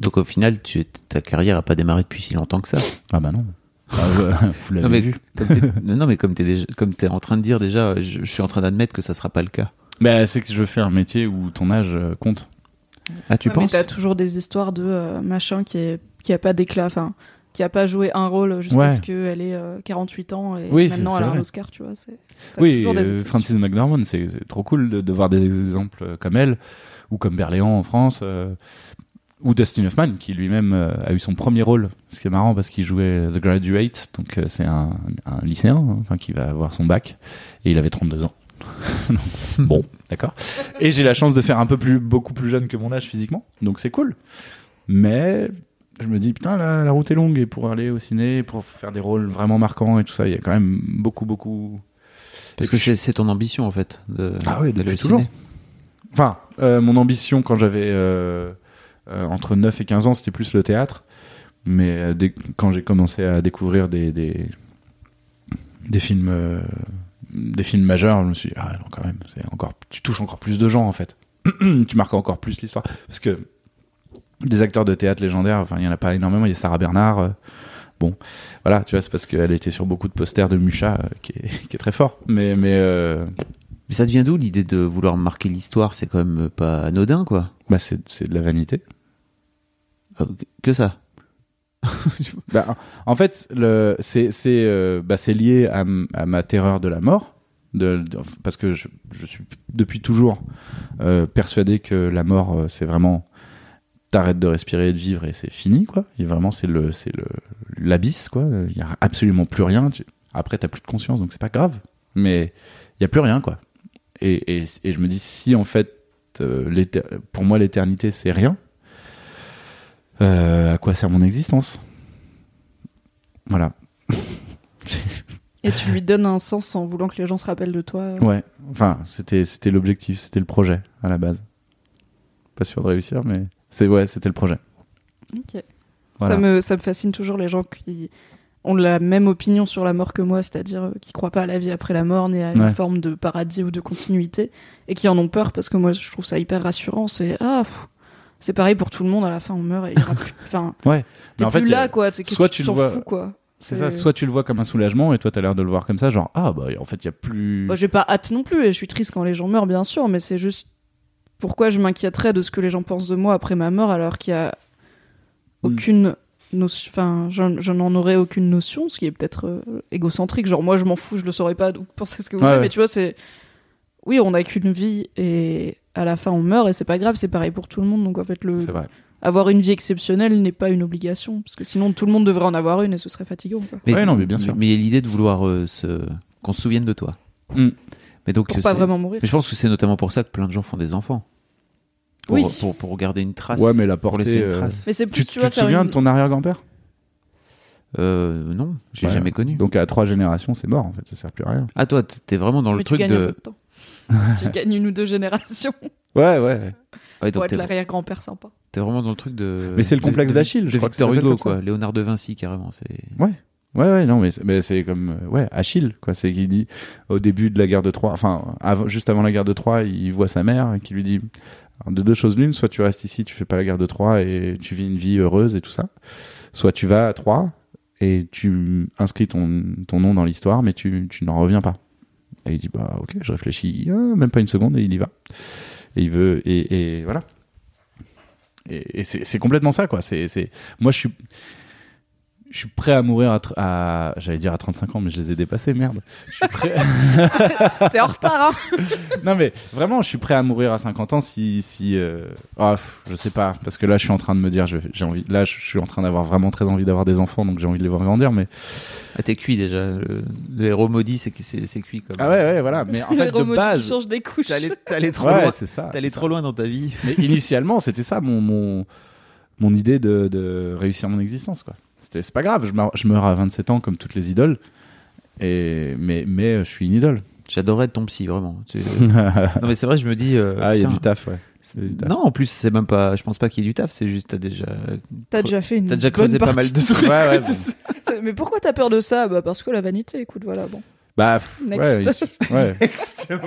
Donc au final, tu, ta carrière a pas démarré depuis si longtemps que ça. Ah bah non. Ah, vous l'avez Non mais, vu. comme t'es- non, mais comme comme t'es en train de dire déjà, je, je suis en train d'admettre que ça sera pas le cas. Bah, c'est que je fais un métier où ton âge euh, compte. Ah, tu Ouais, mais penses t'as toujours des histoires de euh, machin qui, est, qui a pas d'éclat, enfin, qui a pas joué un rôle jusqu'à Ouais. ce qu'elle ait euh, 48 ans et Oui, c'est- maintenant elle a un vrai. Oscar, tu vois. Oui, des euh. Francis McDormand, c'est c'est trop cool de, de voir des exemples comme elle, ou comme Berléand en France, euh, ou Dustin Hoffman, qui lui-même euh, a eu son premier rôle. Ce qui est marrant parce qu'il jouait The Graduate, donc euh, c'est un, un lycéen, hein, qui va avoir son bac, et il avait 32 ans. bon, d'accord. Et j'ai la chance de faire un peu plus, beaucoup plus jeune que mon âge physiquement, donc c'est cool. Mais je me dis putain la, la route est longue et pour aller au ciné, pour faire des rôles vraiment marquants et tout ça, il y a quand même beaucoup beaucoup Parce Et que c'est, ton ambition en fait. De, Ah oui, d'aller au toujours. ciné. Enfin, euh, mon ambition quand j'avais euh, euh, entre 9 et 15 ans, c'était plus le théâtre. Mais dès- quand j'ai commencé à découvrir des, des, des films des films majeurs, je me suis dit, ah non, quand même, c'est encore, tu touches encore plus de gens en fait. tu marques encore plus l'histoire. Parce que des acteurs de théâtre légendaires, enfin, il y en a pas énormément. Il y a Sarah Bernard. euh, bon, voilà, tu vois, c'est parce qu'elle était sur beaucoup de posters de Mucha, euh, qui, est, qui est très fort. Mais, mais euh, Mais ça devient d'où l'idée de vouloir marquer l'histoire? C'est quand même pas anodin quoi. bah, c'est c'est de la vanité. Que ça. Bah, en fait, euh, bah, c'est lié à, ma terreur de la mort. Parce que je, suis depuis toujours euh, persuadé que la mort, euh, c'est vraiment. T'arrêtes de respirer et de vivre et c'est fini, quoi. Vraiment, c'est, l'abysse, quoi. Il y a absolument plus rien. Après, t'as plus de conscience, donc c'est pas grave. Mais il y a plus rien, quoi. Et, je me dis, si en fait, pour moi, l'éternité, c'est rien, à quoi sert mon existence? Voilà. Et tu lui donnes un sens en voulant que les gens se rappellent de toi. Ouais. Enfin, c'était c'était l'objectif, c'était le projet à la base. Pas sûr de réussir, mais c'est ouais, c'était le projet. Ok. Voilà. Ça, me, ça me fascine toujours les gens qui ont la même opinion sur la mort que moi, c'est-à-dire euh, qui croient pas à la vie après la mort, ni à une Ouais. forme de paradis ou de continuité, et qui en ont peur parce que moi je trouve ça hyper rassurant. C'est ah, pff, c'est pareil pour tout le monde, à la fin on meurt et il y aura plus. Enfin, Ouais. t'es Mais en plus fait, là quoi. t'es- soit tu le vois- fous, quoi. C'est ça, soit tu le vois comme un soulagement et toi t'as l'air de le voir comme ça, genre ah bah en fait il y a plus. Moi, j'ai pas hâte non plus et je suis triste quand les gens meurent, bien sûr, mais c'est juste pourquoi je m'inquiéterais de ce que les gens pensent de moi après ma mort alors qu'il y a aucune notion, enfin, j'en j'en en aurais aucune notion, ce qui est peut-être euh, égocentrique. Genre, moi, je m'en fous, je le saurais pas, donc pensez ce que vous Ouais, voulez, ouais. mais tu vois, c'est. Oui, on n'a qu'une vie et à la fin on meurt et c'est pas grave, c'est pareil pour tout le monde. Donc en fait, le vrai. avoir une vie exceptionnelle n'est pas une obligation parce que sinon tout le monde devrait en avoir une et ce serait fatigant. Quoi. Ouais, non, mais bien sûr. Mais il y a l'idée de vouloir euh, se... qu'on se souvienne de toi. Mm. Mais donc, Pour pas c'est- vraiment mourir. Mais je pense que c'est notamment pour ça que plein de gens font des enfants. Pour, Oui. pour, pour garder une trace. Ouais, mais la pour laisser une euh, trace. Mais c'est plus, Tu, tu, tu vois, te souviens une- de ton arrière-grand-père? Euh, non, j'ai Ouais. jamais connu. Donc à trois générations, c'est mort en fait, ça sert plus à rien. Ah, toi, t'es vraiment dans le tu truc gagnes un peu de. temps. tu gagnes une ou deux générations Ouais, ouais. Ouais, pour donc être t'es l'arrière-grand-père sympa. t'es vraiment dans le truc de. Mais c'est le complexe d'Achille, je de crois que Victor s'appelle Hugo, quoi. Léonard de Vinci, carrément. C'est. Ouais, ouais, non, mais c'est- mais c'est comme euh, ouais Achille, quoi. C'est qu'il dit au début de la guerre de Troie, enfin juste avant la guerre de Troie, il voit sa mère qui lui dit de deux choses l'une, soit tu restes ici, tu fais pas la guerre de Troie et tu vis une vie heureuse et tout ça, soit tu vas à Troie et tu inscris ton, ton nom dans l'histoire, mais tu, tu n'en reviens pas. Et il dit bah ok, je réfléchis, Ah, même pas une seconde et il y va. Et il veut et, et voilà. Et, et c'est complètement ça quoi. C'est moi je suis je suis prêt à mourir à, j'allais dire à 35 ans mais je les ai dépassés merde. Je suis prêt T'es en retard, hein Non mais vraiment je suis prêt à mourir à 50 ans si si euh... ah, pff, je sais pas parce que là je suis en train de me dire j'ai envie là je suis en train d'avoir vraiment très envie d'avoir des enfants donc j'ai envie de les voir grandir mais Ah, t'es cuit déjà. Le, le héros maudit, c'est que c'est c'est cuit. Comme... ah ouais ouais voilà mais en Le fait de base change des couches. T'es allé, t'es allé trop ouais loin. c'est ça T'es allé c'est trop loin dans ta vie. mais initialement c'était ça mon mon mon idée de, de réussir mon existence quoi c'était c'est pas grave je meurs, je meurs à 27 ans comme toutes les idoles et mais mais euh, je suis une idole J'adorais être ton psy, vraiment. Non, mais c'est vrai, je me dis. euh, ah il y a du taf ouais C'est du taf. Non, en plus, c'est même pas. Je pense pas qu'il y ait du taf. C'est juste, t'as déjà. T'as déjà fait une T'as déjà creusé pas mal de trucs. ouais ouais bon. C'est- Mais pourquoi t'as peur de ça? Bah parce que la vanité, écoute, voilà, bon. Bah, pff, Next. ouais, il suffit- ouais.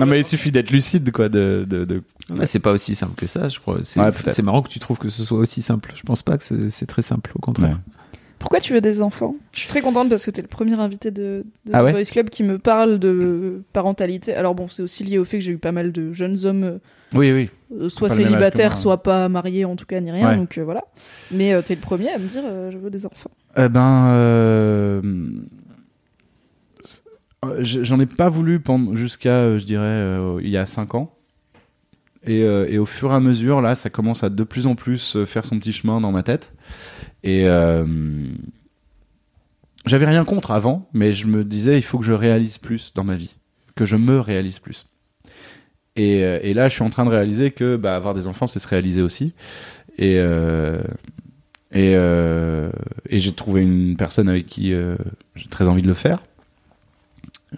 non mais il suffit d'être lucide quoi de, de, de- Ouais, c'est pas aussi simple que ça, je crois. C'est Ouais, marrant que tu trouves que ce soit aussi simple. Je pense pas que c'est c'est très simple, au contraire. Ouais. Pourquoi tu veux des enfants? Je suis très contente parce que t'es le premier invité de, de Ah The ouais? Boys Club qui me parle de parentalité. Alors bon, c'est aussi lié au fait que j'ai eu pas mal de jeunes hommes, euh, Oui oui. euh, soit célibataires, moi. soit pas mariés en tout cas, ni rien, Ouais. donc euh, voilà. Mais euh, t'es le premier à me dire je veux des enfants. Eh ben j'en ai pas voulu pendant jusqu'à je dirais il y a 5 ans. Et, euh, et au fur et à mesure, là, ça commence à de plus en plus euh, faire son petit chemin dans ma tête. Et euh, j'avais rien contre avant, mais je me disais, il faut que je réalise plus dans ma vie, que je me réalise plus. Et, là, je suis en train de réaliser que bah, avoir des enfants, c'est se réaliser aussi. Et, et, j'ai trouvé une personne avec qui j'ai très envie de le faire.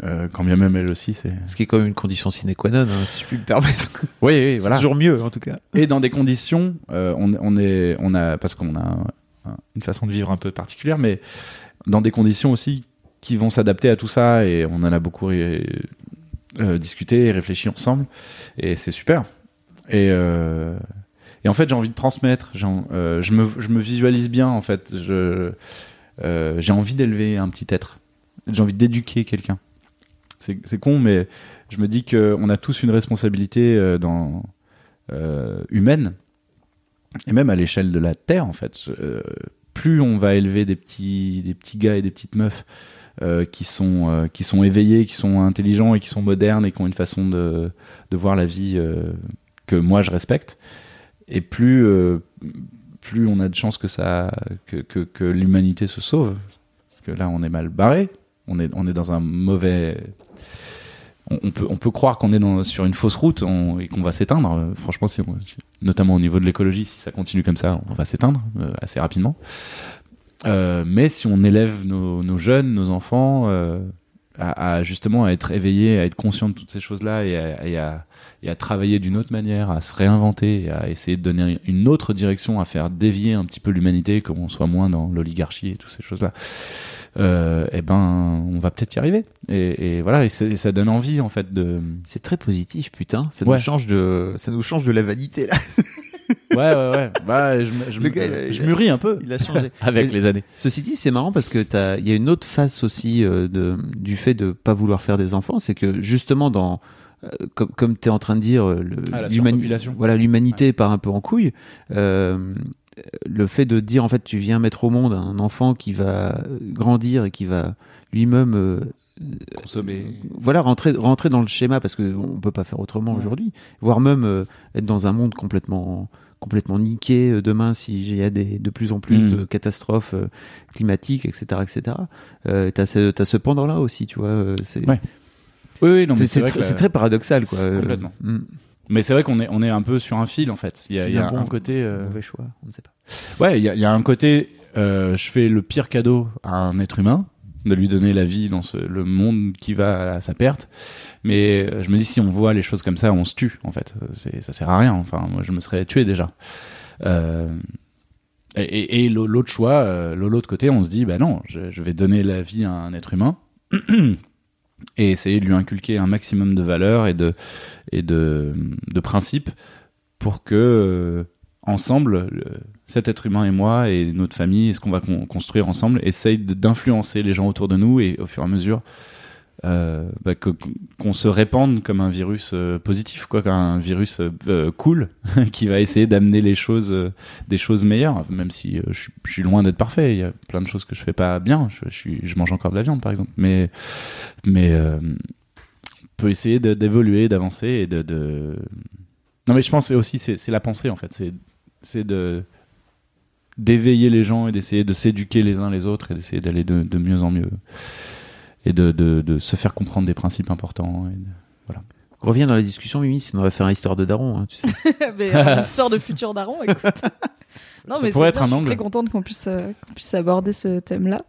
Euh, quand bien même elle aussi, c'est. Ce qui est quand même une condition sine qua non, hein, si je puis me permettre. Oui, oui, C'est voilà. toujours mieux, en tout cas. Et dans des conditions, euh, on, on est, on a, parce qu'on a un- un- une façon de vivre un peu particulière, mais dans des conditions aussi qui vont s'adapter à tout ça, et on en a beaucoup euh, discuté et réfléchi ensemble, et c'est super. Et, et en fait, j'ai envie de transmettre. je, me, je me visualise bien, en fait. J'ai envie d'élever un petit être. J'ai envie d'éduquer quelqu'un. C'est, con, mais je me dis qu'on a tous une responsabilité euh, euh, humaine, et même à l'échelle de la Terre, en fait. Euh, plus on va élever des petits, des petits gars et des petites meufs qui, sont, qui sont éveillés, qui sont intelligents et qui sont modernes et qui ont une façon de, de voir la vie que moi je respecte, et plus, plus on a de chances que, ça, que, que, que l'humanité se sauve. Parce que là, on est mal barré, on est, on est dans un mauvais on, peut, on peut croire qu'on est dans, sur une fausse route on- et qu'on va s'éteindre. Euh, franchement, si si- notamment au niveau de l'écologie, si ça continue comme ça, on va s'éteindre euh, assez rapidement. Euh, mais si on élève nos, nos jeunes, nos enfants, euh, à, à justement à être éveillés, à être conscients de toutes ces choses-là et à, et à- et à travailler d'une autre manière, à se réinventer, et à essayer de donner une autre direction, à faire dévier un petit peu l'humanité, comme on soit moins dans l'oligarchie et toutes ces choses-là. Euh, eh ben, on va peut-être y arriver. Et, et voilà, et, ça donne envie en fait de. C'est très positif, putain. Ça Ouais. nous change de, ça nous change de la vanité là. Ouais, ouais, ouais. Bah, je, Le gars, a- mûris un peu Il a changé. avec Mais- les années. Ceci dit, c'est marrant parce que t'as, il y a une autre face aussi euh, de, du fait de pas vouloir faire des enfants, c'est que justement dans, euh, comme, comme t'es en train de dire, euh, Ah, voilà, l'humanité part un peu en couille. Euh, le fait de dire en fait, tu viens mettre au monde un enfant qui va grandir et qui va lui-même euh, Consommer. voilà rentrer rentrer dans le schéma parce que on peut pas faire autrement Ouais. aujourd'hui voire même euh, être dans un monde complètement complètement niqué demain s'il y a des de plus en plus Mm. de catastrophes euh, climatiques etc etc euh, ce t'as ce pendant là aussi tu vois c'est Ouais. Oui, oui, non, mais c'est que la- très paradoxal quoi euh, Complètement. mm. Mais c'est vrai qu'on est, on est un peu sur un fil en fait. Il y a, y un bon- un côté. euh, mauvais choix on ne sait pas Ouais, il y a, il y a un côté. euh, je fais le pire cadeau à un être humain, de lui donner la vie dans ce, le monde qui va à sa perte. Mais euh, je me dis, si on voit les choses comme ça, on se tue en fait. Ça sert à rien. Enfin, moi, je me serais tué déjà. Euh, et, et- et l'au- l'autre choix, euh, l'autre côté, on se dit, bah non, je, je vais donner la vie à un être humain. et essayer de lui inculquer un maximum de valeurs et de et principes pour que euh, ensemble le- cet être humain et moi et notre famille et ce qu'on va con- construire ensemble essaye d'influencer les gens autour de nous et au fur et à mesure euh, bah, qu'on se répande comme un virus euh, positif quoi comme un virus euh, cool qui va essayer d'amener les choses des choses meilleures même si je, suis, loin d'être parfait. Il y a plein de choses que je fais pas bien. Je, mange encore de la viande par exemple. Mais on peut essayer d'évoluer d'avancer et de, non mais je pense que aussi c'est la pensée en fait. C'est d'éveiller les gens et d'essayer de s'éduquer les uns les autres et d'essayer d'aller de mieux en mieux et de, de, de se faire comprendre des principes importants et de- reviens dans la discussion Mimi sinon on va faire une histoire de daron hein, tu sais mais euh, l'histoire de futur daron, écoute. non, Ça mais pourrait être bien, un je suis angle. très contente qu'on puisse, euh, qu'on puisse aborder ce thème-là.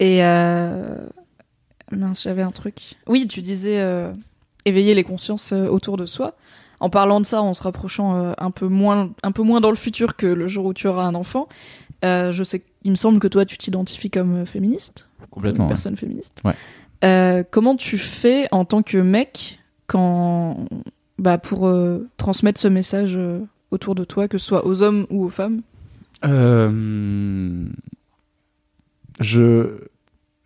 Et euh... mince, j'avais un truc. Oui, tu disais euh, éveiller les consciences autour de soi. En parlant de ça, en se rapprochant euh, un peu moins, un peu moins dans le futur que le jour où tu auras un enfant. euh, je sais, il me semble que toi, tu t'identifies comme féministe, complètement une ouais. personne féministe. Ouais. Euh, comment tu fais en tant que mec quand, bah, pour euh, transmettre ce message euh, autour de toi, que ce soit aux hommes ou aux femmes? Je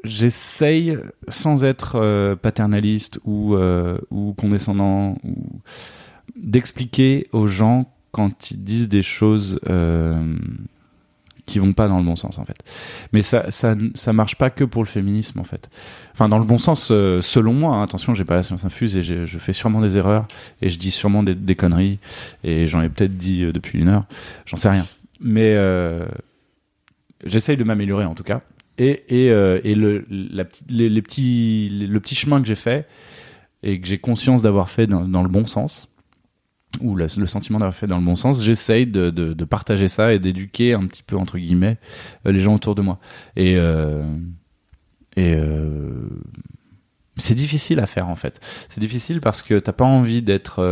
j'essaye sans être paternaliste ou ou condescendant ou d'expliquer aux gens quand ils disent des choses qui vont pas dans le bon sens en fait. Mais ça ça ça marche pas que pour le féminisme en fait. Enfin dans le bon sens euh, selon moi. hein. attention, j'ai pas la science infuse et je fais sûrement des erreurs et je dis sûrement des, conneries et j'en ai peut-être dit euh, depuis une heure. J'en sais rien. Mais euh, j'essaye de m'améliorer en tout cas. Et, et, et le, les, petits, le petit chemin que j'ai fait et que j'ai conscience d'avoir fait dans le bon sens, ou le, sentiment d'avoir fait dans le bon sens, j'essaye de, de, partager ça et d'éduquer un petit peu, entre guillemets, euh, les gens autour de moi. Et, euh, et euh, c'est difficile à faire en fait. C'est difficile parce que t'as pas envie d'être.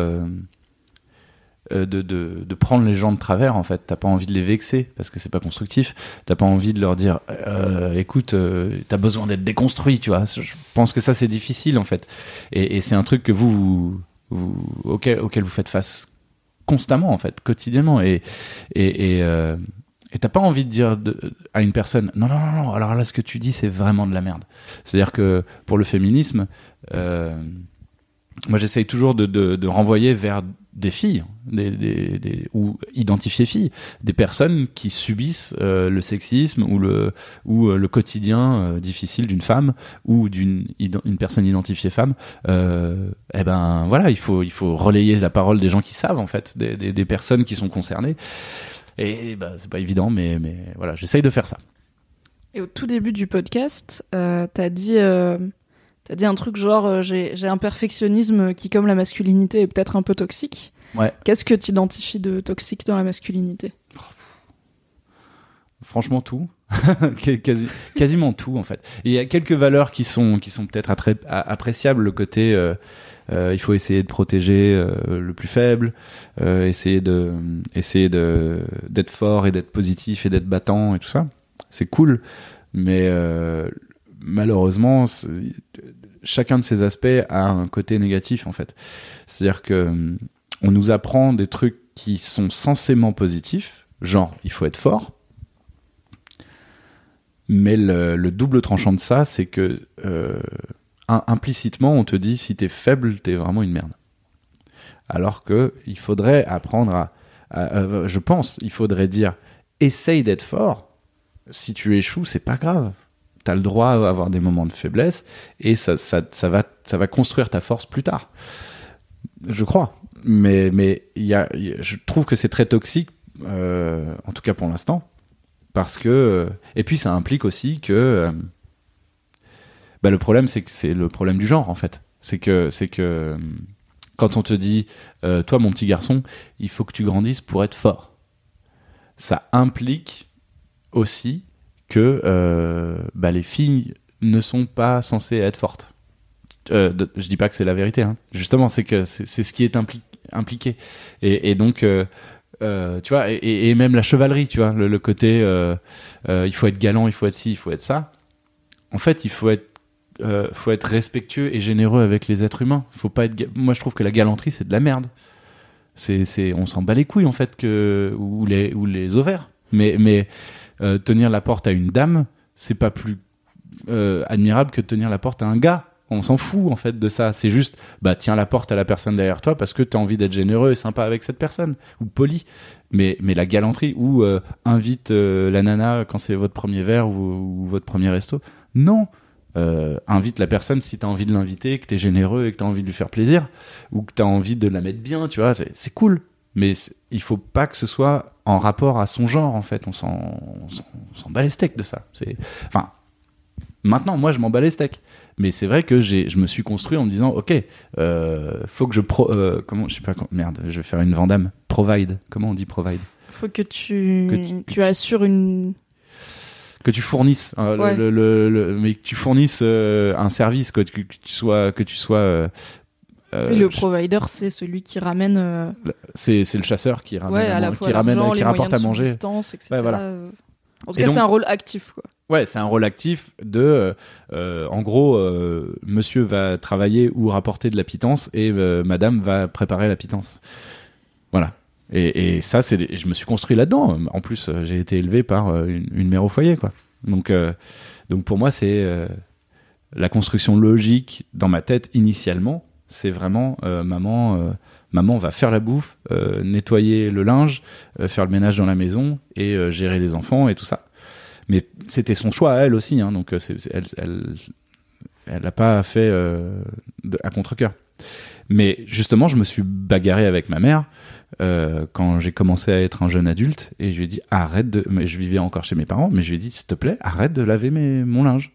de, de, prendre les gens de travers en fait t'as pas envie de les vexer parce que c'est pas constructif t'as pas envie de leur dire euh, écoute t'as besoin d'être déconstruit tu vois je pense que ça c'est difficile en fait et, c'est un truc que vous, vous- auquel, vous faites face constamment en fait quotidiennement. Et et et euh, t'as pas envie de dire à une personne non non non non alors là ce que tu dis c'est vraiment de la merde. C'est à dire que pour le féminisme euh, moi j'essaye toujours de, de, renvoyer vers des filles des, des, ou identifier filles des personnes qui subissent euh, le sexisme ou le ou euh, le quotidien euh, difficile d'une femme ou d'une une personne identifiée femme. Eh ben voilà il faut il faut relayer la parole des gens qui savent en fait des, des, personnes qui sont concernées. Et bah, c'est pas évident mais mais voilà j'essaye de faire ça. Et au tout début du podcast, euh, t'as dit, t'as dit un truc genre euh, j'ai j'ai un perfectionnisme qui, comme la masculinité, est peut-être un peu toxique. Ouais. Qu'est-ce que tu identifies de toxique dans la masculinité? Franchement tout, Quasi- quasiment tout en fait. Et il y a quelques valeurs qui sont qui sont peut-être appréciables, le côté euh, euh, il faut essayer de protéger euh, le plus faible, essayer de essayer de d'être fort et d'être positif et d'être battant et tout ça. C'est cool, mais malheureusement, chacun de ces aspects a un côté négatif en fait. C'est-à-dire que hum, on nous apprend des trucs qui sont censément positifs, genre il faut être fort. Mais le, le double tranchant de ça, c'est que euh, im- implicitement, on te dit si t'es faible, t'es vraiment une merde. Alors que il faudrait apprendre à, à- à- je pense, il faudrait dire essaye d'être fort. Si tu échoues, c'est pas grave. T'as le droit à avoir des moments de faiblesse et ça, ça, va, ça va construire ta force plus tard. Je crois. Mais, mais y y a- je trouve que c'est très toxique, euh, en tout cas pour l'instant, parce que et puis ça implique aussi que euh, bah, le problème c'est que c'est le problème du genre en fait. C'est que c'est que euh, quand on te dit euh, toi mon petit garçon, il faut que tu grandisses pour être fort. Ça implique aussi que euh, bah, les filles ne sont pas censées être fortes. Euh, je dis pas que c'est la vérité, hein. justement, c'est que c'est ce qui est impli- impliqué. Et, donc, euh, euh, tu vois, et, même la chevalerie, tu vois, le, côté il faut être galant, il faut être ci, il faut être ça. En fait, il faut être faut être respectueux et généreux avec les êtres humains. Faut pas être. Moi, je trouve que la galanterie, c'est de la merde. C'est, on s'en bat les couilles en fait que ou les ou les ovaires. Mais mais euh, tenir la porte à une dame, c'est pas plus euh, admirable que tenir la porte à un gars. On s'en fout en fait de ça. C'est juste, bah tiens la porte à la personne derrière toi parce que t'as envie d'être généreux et sympa avec cette personne ou poli. Mais mais la galanterie ou euh, invite la nana quand c'est votre premier verre ou, votre premier resto. Non. Invite la personne si t'as envie de l'inviter, que t'es généreux et que t'as envie de lui faire plaisir ou que t'as envie de la mettre bien, tu vois. C'est cool. Mais il faut pas que ce soit en rapport à son genre en fait. On s'en, on s'en, bat les steaks de ça. C'est, enfin, maintenant moi je m'en bats les steaks. Mais c'est vrai que j'ai, je me suis construit en me disant, ok, euh, faut que je pro, euh, comment, je sais pas, comment- merde, je vais faire une Vandame. Provide. Comment on dit provide? Faut que tu, Que tu- tu assures une. que tu fournisses euh, le- Ouais. le, le- le- mais que tu fournisses euh, un service quoi, que, que tu sois que tu sois euh, euh, le provider, c'est celui qui ramène. euh, c'est le chasseur qui ramène ouais, à la fois qui ramène qui rapporte à manger. Ouais, voilà. Euh, En tout Et cas, c'est un rôle actif, quoi. ouais c'est un rôle actif de euh, en gros euh, monsieur va travailler ou rapporter de la pitance et euh, madame va préparer la pitance voilà et, et ça c'est je me suis construit là-dedans en plus j'ai été élevé par une, une mère au foyer quoi donc donc pour moi c'est la construction logique dans ma tête initialement c'est vraiment euh, maman euh, maman va faire la bouffe euh, nettoyer le linge euh, faire le ménage dans la maison et euh, gérer les enfants et tout ça. Mais c'était son choix à elle aussi hein, donc euh, c'est, elle elle elle n'a pas fait à contre cœur mais justement je me suis bagarré avec ma mère quand j'ai commencé à être un jeune adulte et je lui ai dit arrête de mais je vivais encore chez mes parents mais je lui ai dit s'il te plaît arrête de laver mes mon linge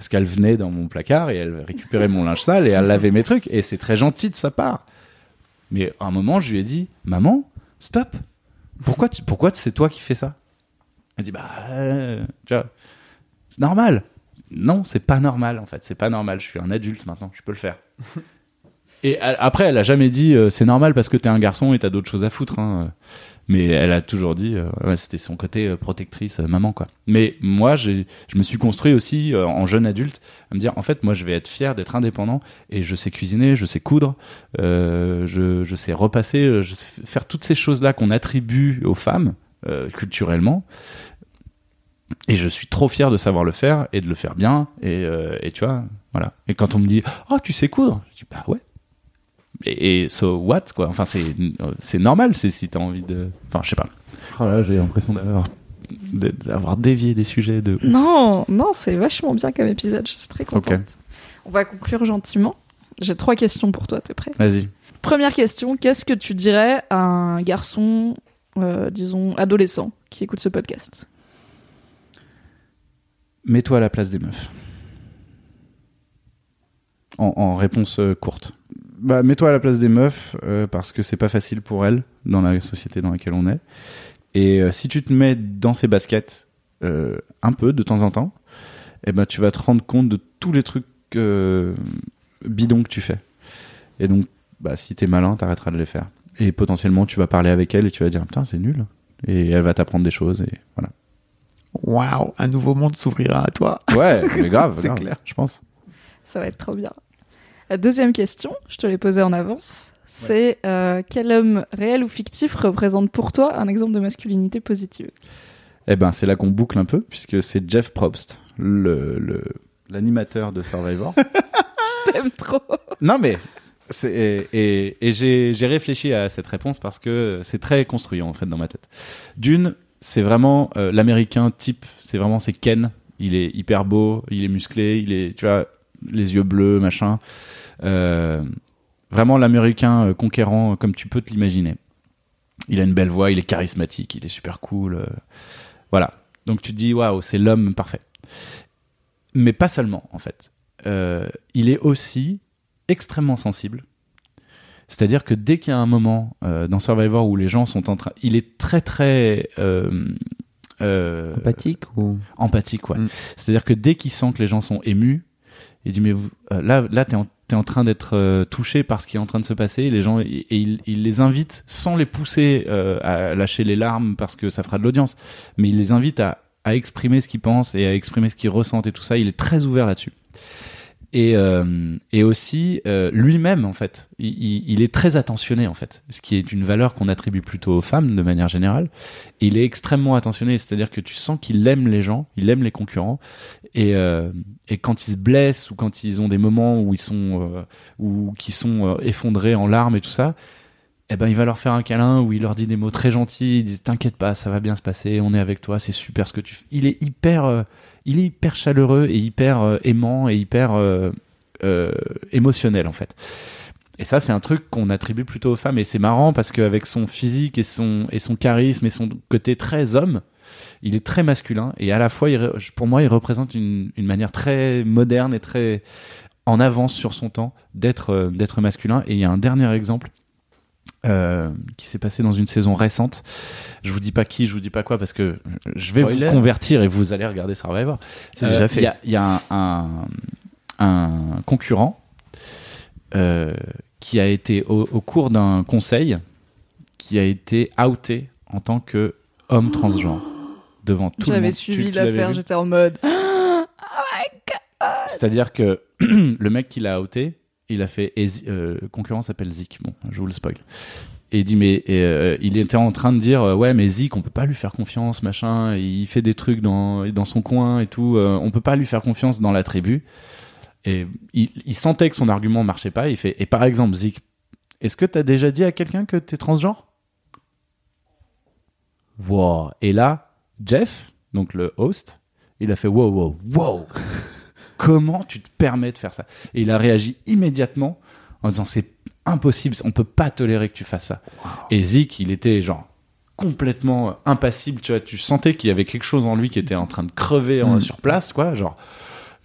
parce qu'elle venait dans mon placard et elle récupérait mon linge sale et elle lavait mes trucs. Et c'est très gentil de sa part. Mais à un moment je lui ai dit maman stop. Pourquoi tu, pourquoi c'est toi qui fais ça? Elle dit bah euh, c'est normal. Non c'est pas normal en fait. C'est pas normal. Je suis un adulte maintenant. Je peux le faire et après elle a jamais dit euh, c'est normal parce que t'es un garçon et t'as d'autres choses à foutre hein. mais elle a toujours dit euh, c'était son côté euh, protectrice maman quoi. Mais moi je me suis construit aussi en jeune adulte à me dire en fait moi je vais être fier d'être indépendant et je sais cuisiner je sais coudre je, sais repasser je sais faire toutes ces choses là qu'on attribue aux femmes culturellement. Et je suis trop fier de savoir le faire et de le faire bien et tu vois voilà. Et quand on me dit oh tu sais coudre je dis bah ouais et, et so what quoi enfin c'est c'est normal c'est si t'as envie de enfin je sais pas oh là j'ai l'impression d'avoir d'avoir dévié des sujets de Non, non, c'est vachement bien comme épisode. Je suis très contente. Ok. On va conclure gentiment. J'ai trois questions pour toi. T'es prêt? Vas-y Première question qu'est-ce que tu dirais à un garçon, euh, disons adolescent, qui écoute ce podcast? Mets-toi à la place des meufs en, en réponse euh, courte bah, mets-toi à la place des meufs euh, parce que c'est pas facile pour elles dans la société dans laquelle on est. Et euh, si tu te mets dans ces baskets euh, un peu de temps en temps, eh ben tu vas te rendre compte de tous les trucs euh, bidons que tu fais. Et donc, bah, si t'es malin, t'arrêteras de les faire. Et potentiellement, tu vas parler avec elle et tu vas dire putain, c'est nul. Et elle va t'apprendre des choses et voilà. Waouh, un nouveau monde s'ouvrira à toi. Ouais, mais grave, C'est grave, clair. je pense. Ça va être trop bien. La deuxième question, je te l'ai posée en avance, c'est euh, quel homme réel ou fictif représente pour toi un exemple de masculinité positive? Eh ben, c'est là qu'on boucle un peu, puisque c'est Jeff Probst, le, l'animateur de Survivor. T'aimes trop non, mais. Et, et- et j'ai, j'ai réfléchi à cette réponse parce que c'est très construit en fait dans ma tête. D'une, c'est vraiment euh, l'américain type, c'est vraiment c'est Ken. Il est hyper beau, il est musclé, il est, tu vois, les yeux bleus, machin. Euh, vraiment l'américain euh, conquérant euh, comme tu peux te l'imaginer. Il a une belle voix, il est charismatique, il est super cool. voilà. Donc tu te dis, waouh, c'est l'homme parfait. Mais pas seulement, en fait. Euh, il est aussi extrêmement sensible. C'est-à-dire que dès qu'il y a un moment euh, dans Survivor où les gens sont en train... Il est très très... euh, Empathique ou? empathique, ouais. Mm. C'est-à-dire que dès qu'il sent que les gens sont émus, il dit mais vous- là, là, t'es en, t'es en train d'être euh, touché par ce qui est en train de se passer. Et les gens, et, il, les invite sans les pousser euh, à lâcher les larmes parce que ça fera de l'audience, mais il les invite à exprimer ce qu'ils pensent et à exprimer ce qu'ils ressentent et tout ça. Il est très ouvert là-dessus. Et, euh, et aussi euh, lui-même en fait, il, est très attentionné en fait, ce qui est une valeur qu'on attribue plutôt aux femmes de manière générale. Il est extrêmement attentionné, c'est-à-dire que tu sens qu'il aime les gens, il aime les concurrents, et, euh, et quand ils se blessent ou quand ils ont des moments où ils sont ou qui sont effondrés en larmes et tout ça, eh ben il va leur faire un câlin où il leur dit des mots très gentils, il dit t'inquiète pas, ça va bien se passer, on est avec toi, c'est super ce que tu fais. Il est hyper il est hyper chaleureux et hyper euh, aimant et hyper euh, euh, émotionnel en fait. Et ça, c'est un truc qu'on attribue plutôt aux femmes. Et c'est marrant parce qu'avec son physique et son, et son charisme et son côté très homme, il est très masculin. Et à la fois, pour moi, il représente une, une manière très moderne et très en avance sur son temps d'être d'être masculin. Et il y a un dernier exemple euh, qui s'est passé dans une saison récente. Je vous dis pas qui, je vous dis pas quoi parce que je vais Spoiler. vous convertir et vous allez regarder Survivor. C'est Euh, déjà fait. Il y a, il y a un, un, un concurrent euh, qui a été au, au cours d'un conseil qui a été outé en tant que homme transgenre devant tout le J'avais monde. suivi tu l'avais l'affaire, j'étais en mode C'est-à-dire que le mec qui l'a outé, il a fait. euh, concurrent s'appelle Zik. Bon, je vous le spoil. Et il dit mais euh, il était en train de dire euh, ouais mais Zik on peut pas lui faire confiance machin il fait des trucs dans dans son coin et tout euh, on peut pas lui faire confiance dans la tribu et il, sentait que son argument marchait pas il fait et par exemple Zik est-ce que t'as déjà dit à quelqu'un que t'es transgenre? Wow et là Jeff donc le host il a fait wow wow wow comment tu te permets de faire ça Et il a réagi immédiatement en disant c'est impossible, on peut pas tolérer que tu fasses ça. Et Zik, il était genre complètement impassible, tu vois, tu sentais qu'il y avait quelque chose en lui qui était en train de crever en- Mm. sur place, quoi, genre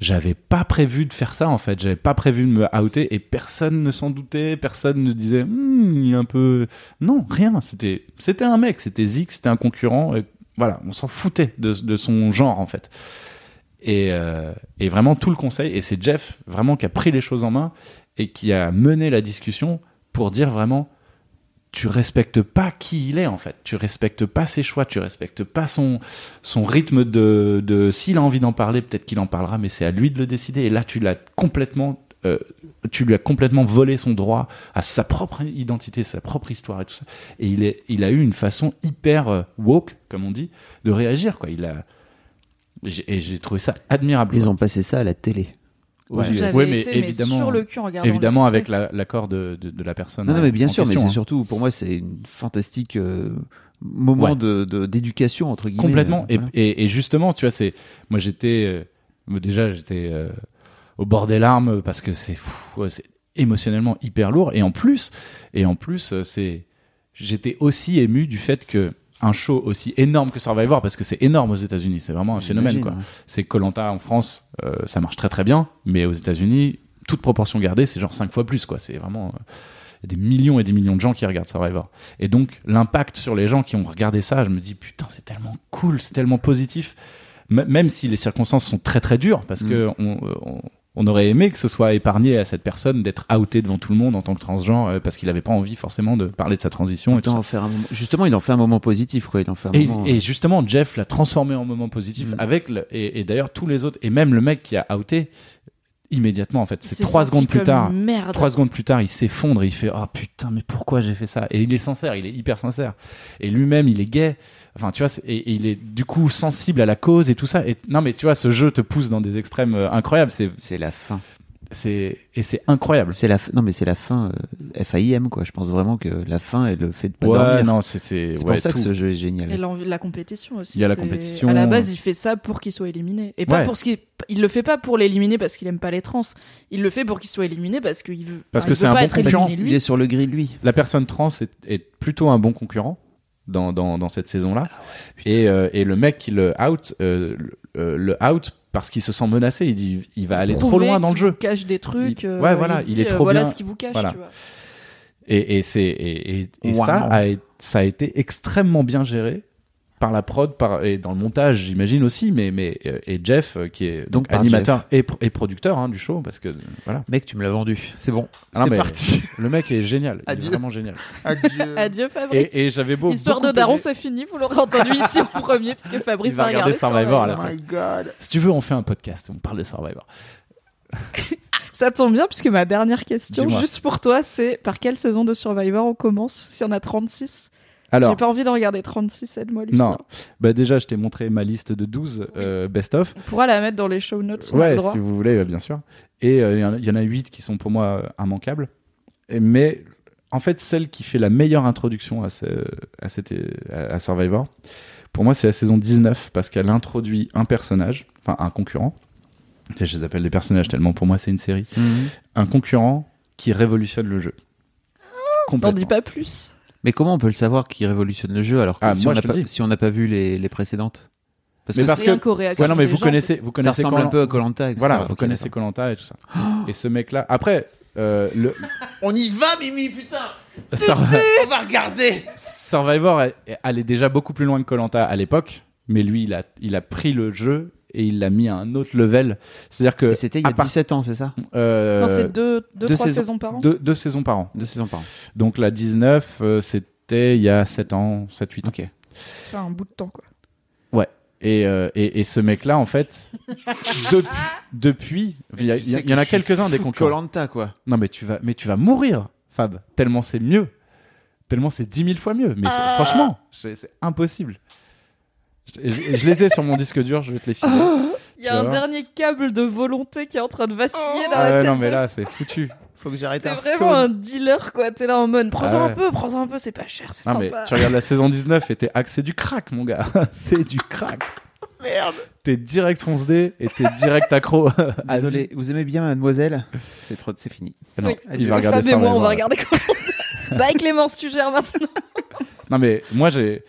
j'avais pas prévu de faire ça en fait, j'avais pas prévu de me outer et personne ne s'en doutait, personne ne disait Hmm, il est un peu non, rien, c'était c'était un mec, c'était Zik, c'était un concurrent et voilà, on s'en foutait de, de son genre en fait. Et, euh, et vraiment tout le conseil, et c'est Jeff vraiment qui a pris les choses en main et qui a mené la discussion pour dire vraiment tu respectes pas qui il est en fait, tu respectes pas ses choix, tu respectes pas son son rythme de, de s'il a envie d'en parler, peut-être qu'il en parlera, mais c'est à lui de le décider. Et là tu l'as complètement euh, tu lui as complètement volé son droit à sa propre identité, sa propre histoire et tout ça. Et il, est, il a eu une façon hyper euh, woke, comme on dit, de réagir. Quoi. Il a, et j'ai trouvé ça admirable. Ils ont passé ça à la télé. Ouais. Ouais, mais été, évidemment, sur le cul en regardant évidemment avec la- l'accord de, de, de la personne. Non, non, mais bien en sûr, mais question, c'est hein. surtout, pour moi, c'est une fantastique euh, moment Ouais. de d'éducation, entre guillemets. Complètement. Euh, Et, voilà. et, et justement, tu vois, c'est moi j'étais euh, déjà j'étais euh, au bord des larmes parce que c'est pff, ouais, c'est émotionnellement hyper lourd et en plus et en plus c'est j'étais aussi ému du fait que un show aussi énorme que Survivor parce que c'est énorme aux États-Unis, c'est vraiment un phénomène quoi. ouais. C'est Colanta en France, euh, ça marche très très bien, mais aux États-Unis, toute proportion gardée, c'est genre cinq fois plus quoi. C'est vraiment euh, des millions et des millions de gens qui regardent Survivor. Et donc l'impact sur les gens qui ont regardé ça, je me dis putain c'est tellement cool, c'est tellement positif, M- même si les circonstances sont très très dures parce Mm. que on, euh, on- On aurait aimé que ce soit épargné à cette personne d'être outé devant tout le monde en tant que transgenre euh, parce qu'il avait pas envie forcément de parler de sa transition et tout en faire un moment- Justement, il en fait un moment positif, quoi. Il en fait un Et, moment. et justement, Jeff l'a transformé en moment positif Mm. avec le, et, et d'ailleurs tous les autres et même le mec qui a outé immédiatement en fait. C'est trois secondes plus tard. Merde. Trois secondes plus tard, il s'effondre, il fait oh putain mais pourquoi j'ai fait ça? Et il est sincère, il est hyper sincère. Et lui-même, il est gay. Enfin, tu vois, et, et il est du coup sensible à la cause et tout ça. Et non, mais tu vois, ce jeu te pousse dans des extrêmes euh, incroyables. C'est, C'est la fin. c'est et c'est incroyable. C'est la fin. Non, mais c'est la fin. euh, FAIM, quoi. Je pense vraiment que la fin est le fait de pas Ouais, dormir. non, c'est c'est ouais, pour ça que ce jeu est génial. Et l'envie- la compétition aussi. Il y a la compétition. À la base, il fait ça pour qu'il soit éliminé. Et pas Ouais. pour ce qu'il. Il le fait pas pour l'éliminer parce qu'il aime pas les trans. Il le fait pour qu'il soit éliminé parce qu'il veut. Parce enfin, que c'est un pas bon être concurrent. Il est sur le gris, lui. La personne trans est, est plutôt un bon concurrent dans, dans, dans cette saison-là. Ah et, euh, et le mec qui le out, euh, le, euh, le out parce qu'il se sent menacé. Il dit il va aller trop loin dans le jeu. vous cache des trucs. Il- euh, ouais, voilà, dit, il est euh, trop Voilà bien. ce qu'il vous cache, Voilà. tu vois. Et, et, c'est, et, et, et Wow. ça, a, ça a été extrêmement bien géré par la prod par, et dans le montage, j'imagine aussi. Mais, mais, euh, et Jeff, euh, qui est donc, animateur et, et producteur hein, du show, parce que voilà. Mec, tu me l'as vendu. C'est bon. Ah c'est parti. Le mec est génial. Il est Adieu. vraiment génial. Adieu. Adieu Fabrice. Et, et j'avais beau. Histoire de Daron, c'est fini. Vous l'aurez entendu ici en premier, puisque Fabrice Il va va regarder regarder Survivor à la Survivor. place. God. Si tu veux, on fait un podcast. On parle de Survivor. Ça tombe bien, puisque ma dernière question, juste pour toi, c'est par quelle saison de Survivor on commence Si on a 36 Alors, J'ai pas envie d'en regarder 36, aide-moi, Lucien. non. Bah déjà, je t'ai montré ma liste de 12 euh, best-of. On pourra la mettre dans les show notes, Ouais, le droit. si vous voulez, bien sûr. Et euh, il y en a- il y, en a 8 qui sont pour moi euh, immanquables. Et- mais en fait, celle qui fait la meilleure introduction à, ce, à, cette, à, Survivor, pour moi, c'est la saison 19 parce qu'elle introduit un personnage, enfin un concurrent. Je les appelle des personnages tellement pour moi, c'est une série. Mhm. Un concurrent qui révolutionne le jeu. N'en dis pas plus. Mais comment on peut le savoir qui révolutionne le jeu alors que Ah, si, moi, on je n'a pas, dis. si on n'a pas vu les, les précédentes? Parce Mais que parce que- Ouais, non, mais vous gens. connaissez, vous ça ressemble un peu à Colanta. Voilà, vous Ok, connaissez. Colanta et tout ça. et ce mec-là, après, euh, le, On y va, Mimi, putain Sur- On va regarder Survivor, elle, elle allait déjà beaucoup plus loin que Colanta à l'époque, mais lui, il a, il a pris le jeu et il l'a mis à un autre level. C'est-à-dire que C'était il y a part- 17 ans, c'est ça? Euh, Non, c'est deux, deux, deux trois saisons. saisons par an. deux, deux saisons par an. Deux saisons par an. Donc la 19, euh, c'était il y a 7 ans, 7 8 ans. Ok. Ça fait un bout de temps, quoi. Et, euh, et, et ce mec-là, en fait, depuis, depuis, il y, a- y a- y en a quelques-uns des concurrents. Colanta, quoi. Non, mais tu vas, mais tu vas mourir, Fab. Tellement c'est mieux. Tellement c'est 10 000 fois mieux. Mais Ah. franchement, c'est impossible. Je, je- je les ai sur mon disque dur, je vais te les filer. Il y a un voir. dernier câble de volonté qui est en train de vaciller dans Ah la ouais, tête non, mais là, c'est foutu. Faut que j'arrête C'est vraiment un dealer, quoi. T'es là en mode, prends-en Ah un peu, prends-en un peu, c'est pas cher, c'est Non, mais sympa. tu regardes la saison 19 et t'es c'est du crack, mon gars. c'est du crack. Merde T'es direct fonce dé et t'es direct accro. Désolé, vous aimez bien Mademoiselle? C'est trop, c'est fini. Non, Oui. il va regarder et moi, on va regarder comment. Bye Clémence, tu gères maintenant. Non, mais moi, j'ai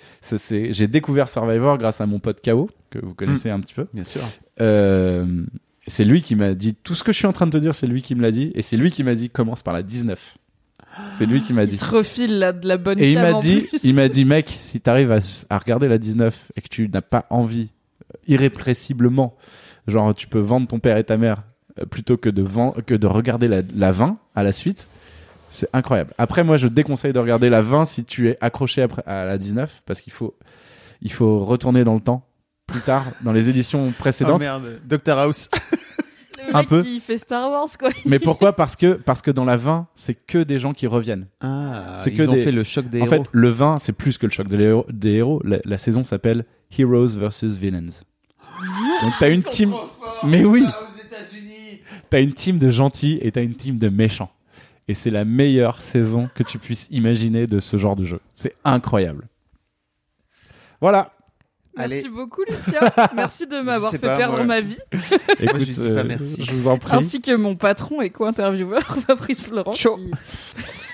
découvert Survivor grâce à mon pote KO, que vous connaissez un petit peu. Bien sûr. Euh, c'est lui qui m'a dit tout ce que je suis en train de te dire, c'est lui qui me l'a dit, et c'est lui qui m'a dit commence par la 19. C'est lui qui m'a Il dit. se refile là, de la bonne Et il m'a dit, plus. il m'a dit, mec, si t'arrives à, à regarder la 19 et que tu n'as pas envie, euh, irrépressiblement, genre tu peux vendre ton père et ta mère euh, plutôt que de, ven- que de regarder la, la 20 à la suite, c'est incroyable. Après, moi, je déconseille de regarder la 20 si tu es accroché après, à la 19 parce qu'il faut, il faut retourner dans le temps plus tard, dans les éditions précédentes. Oh merde, Dr House. Le un mec peu. qui fait Star Wars, quoi. Mais pourquoi? Parce que parce que dans la 20, c'est que des gens qui reviennent. Ah, C'est ils que ont des- fait le choc des en héros. fait, le 20, c'est plus que le choc des héros. Des héros. La, la saison s'appelle Heroes versus Villains. Donc t'as une team. Mais oui. T'as une team de gentils et t'as une team de méchants. Et c'est la meilleure saison que tu puisses imaginer de ce genre de jeu. C'est incroyable. Voilà. Merci Allez. beaucoup, Lucien. Merci de m'avoir fait pas, perdre moi. ma vie. Écoute, je dis pas euh, merci. je vous en prie. Ainsi que mon patron et co-intervieweur, Fabrice Florent. Chaud.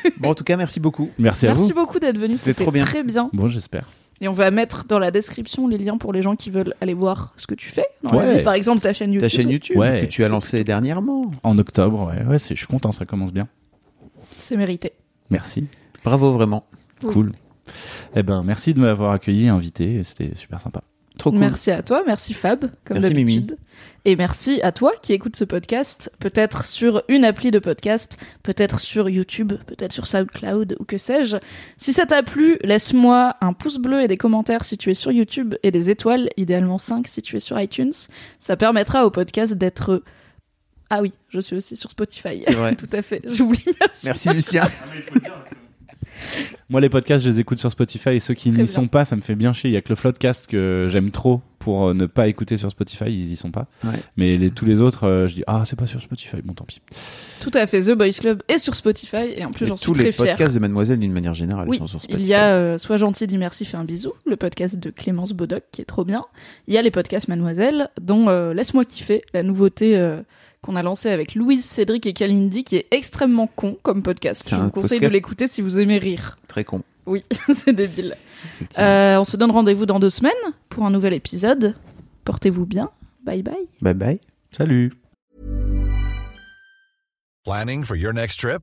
qui- Bon, en tout cas, merci beaucoup. Merci à vous. Merci beaucoup d'être venu. C'était trop bien. Très bien. Bon, j'espère. Et on va mettre dans la description les liens pour les gens qui veulent aller voir ce que tu fais. dans la Ouais. vie. Par exemple, ta chaîne YouTube. Ta chaîne YouTube Ouais. que tu as lancée dernièrement. En octobre, ouais, ouais, je suis content, ça commence bien. C'est mérité. Merci. Bravo, vraiment. Oui. Cool. Eh ben, merci de m'avoir accueilli, invité. C'était super sympa. Trop cool. Merci à toi, merci Fab, comme d'habitude. Et merci à toi qui écoute ce podcast, peut-être sur une appli de podcast, peut-être sur YouTube, peut-être sur SoundCloud ou que sais-je. Si ça t'a plu, laisse-moi un pouce bleu et des commentaires si tu es sur YouTube et des étoiles, idéalement 5 si tu es sur iTunes. Ça permettra au podcast d'être... Ah oui, je suis aussi sur Spotify. C'est vrai. Tout à fait, j'oublie, merci. Merci Lucien. Moi, les podcasts, je les écoute sur Spotify et ceux qui n'y sont pas, ça me fait bien chier. Il y a que le Floodcast que j'aime trop pour euh, ne pas écouter sur Spotify, ils y sont pas. Ouais. Mais les, tous les autres, euh, je dis ah c'est pas sur Spotify, bon tant pis. Tout à fait, The Boys Club est sur Spotify et en plus j'en suis tous très les fière. podcasts de Mademoiselle d'une manière générale Oui, sont sur il Spotify. y a euh, Sois gentil, dis merci, fais un bisou, le podcast de Clémence Bodoc qui est trop bien. Il y a les podcasts Mademoiselle, dont euh, Laisse-moi kiffer, la nouveauté euh, qu'on a lancée avec Louise, Cédric et Kalindi, qui est extrêmement con comme podcast. Je vous conseille podcast- de l'écouter si vous aimez rire. Très con. Oui, c'est débile. Euh, on se donne rendez-vous dans deux semaines pour un nouvel épisode. Portez-vous bien. Bye bye. Bye bye. Salut. Planning for your next trip?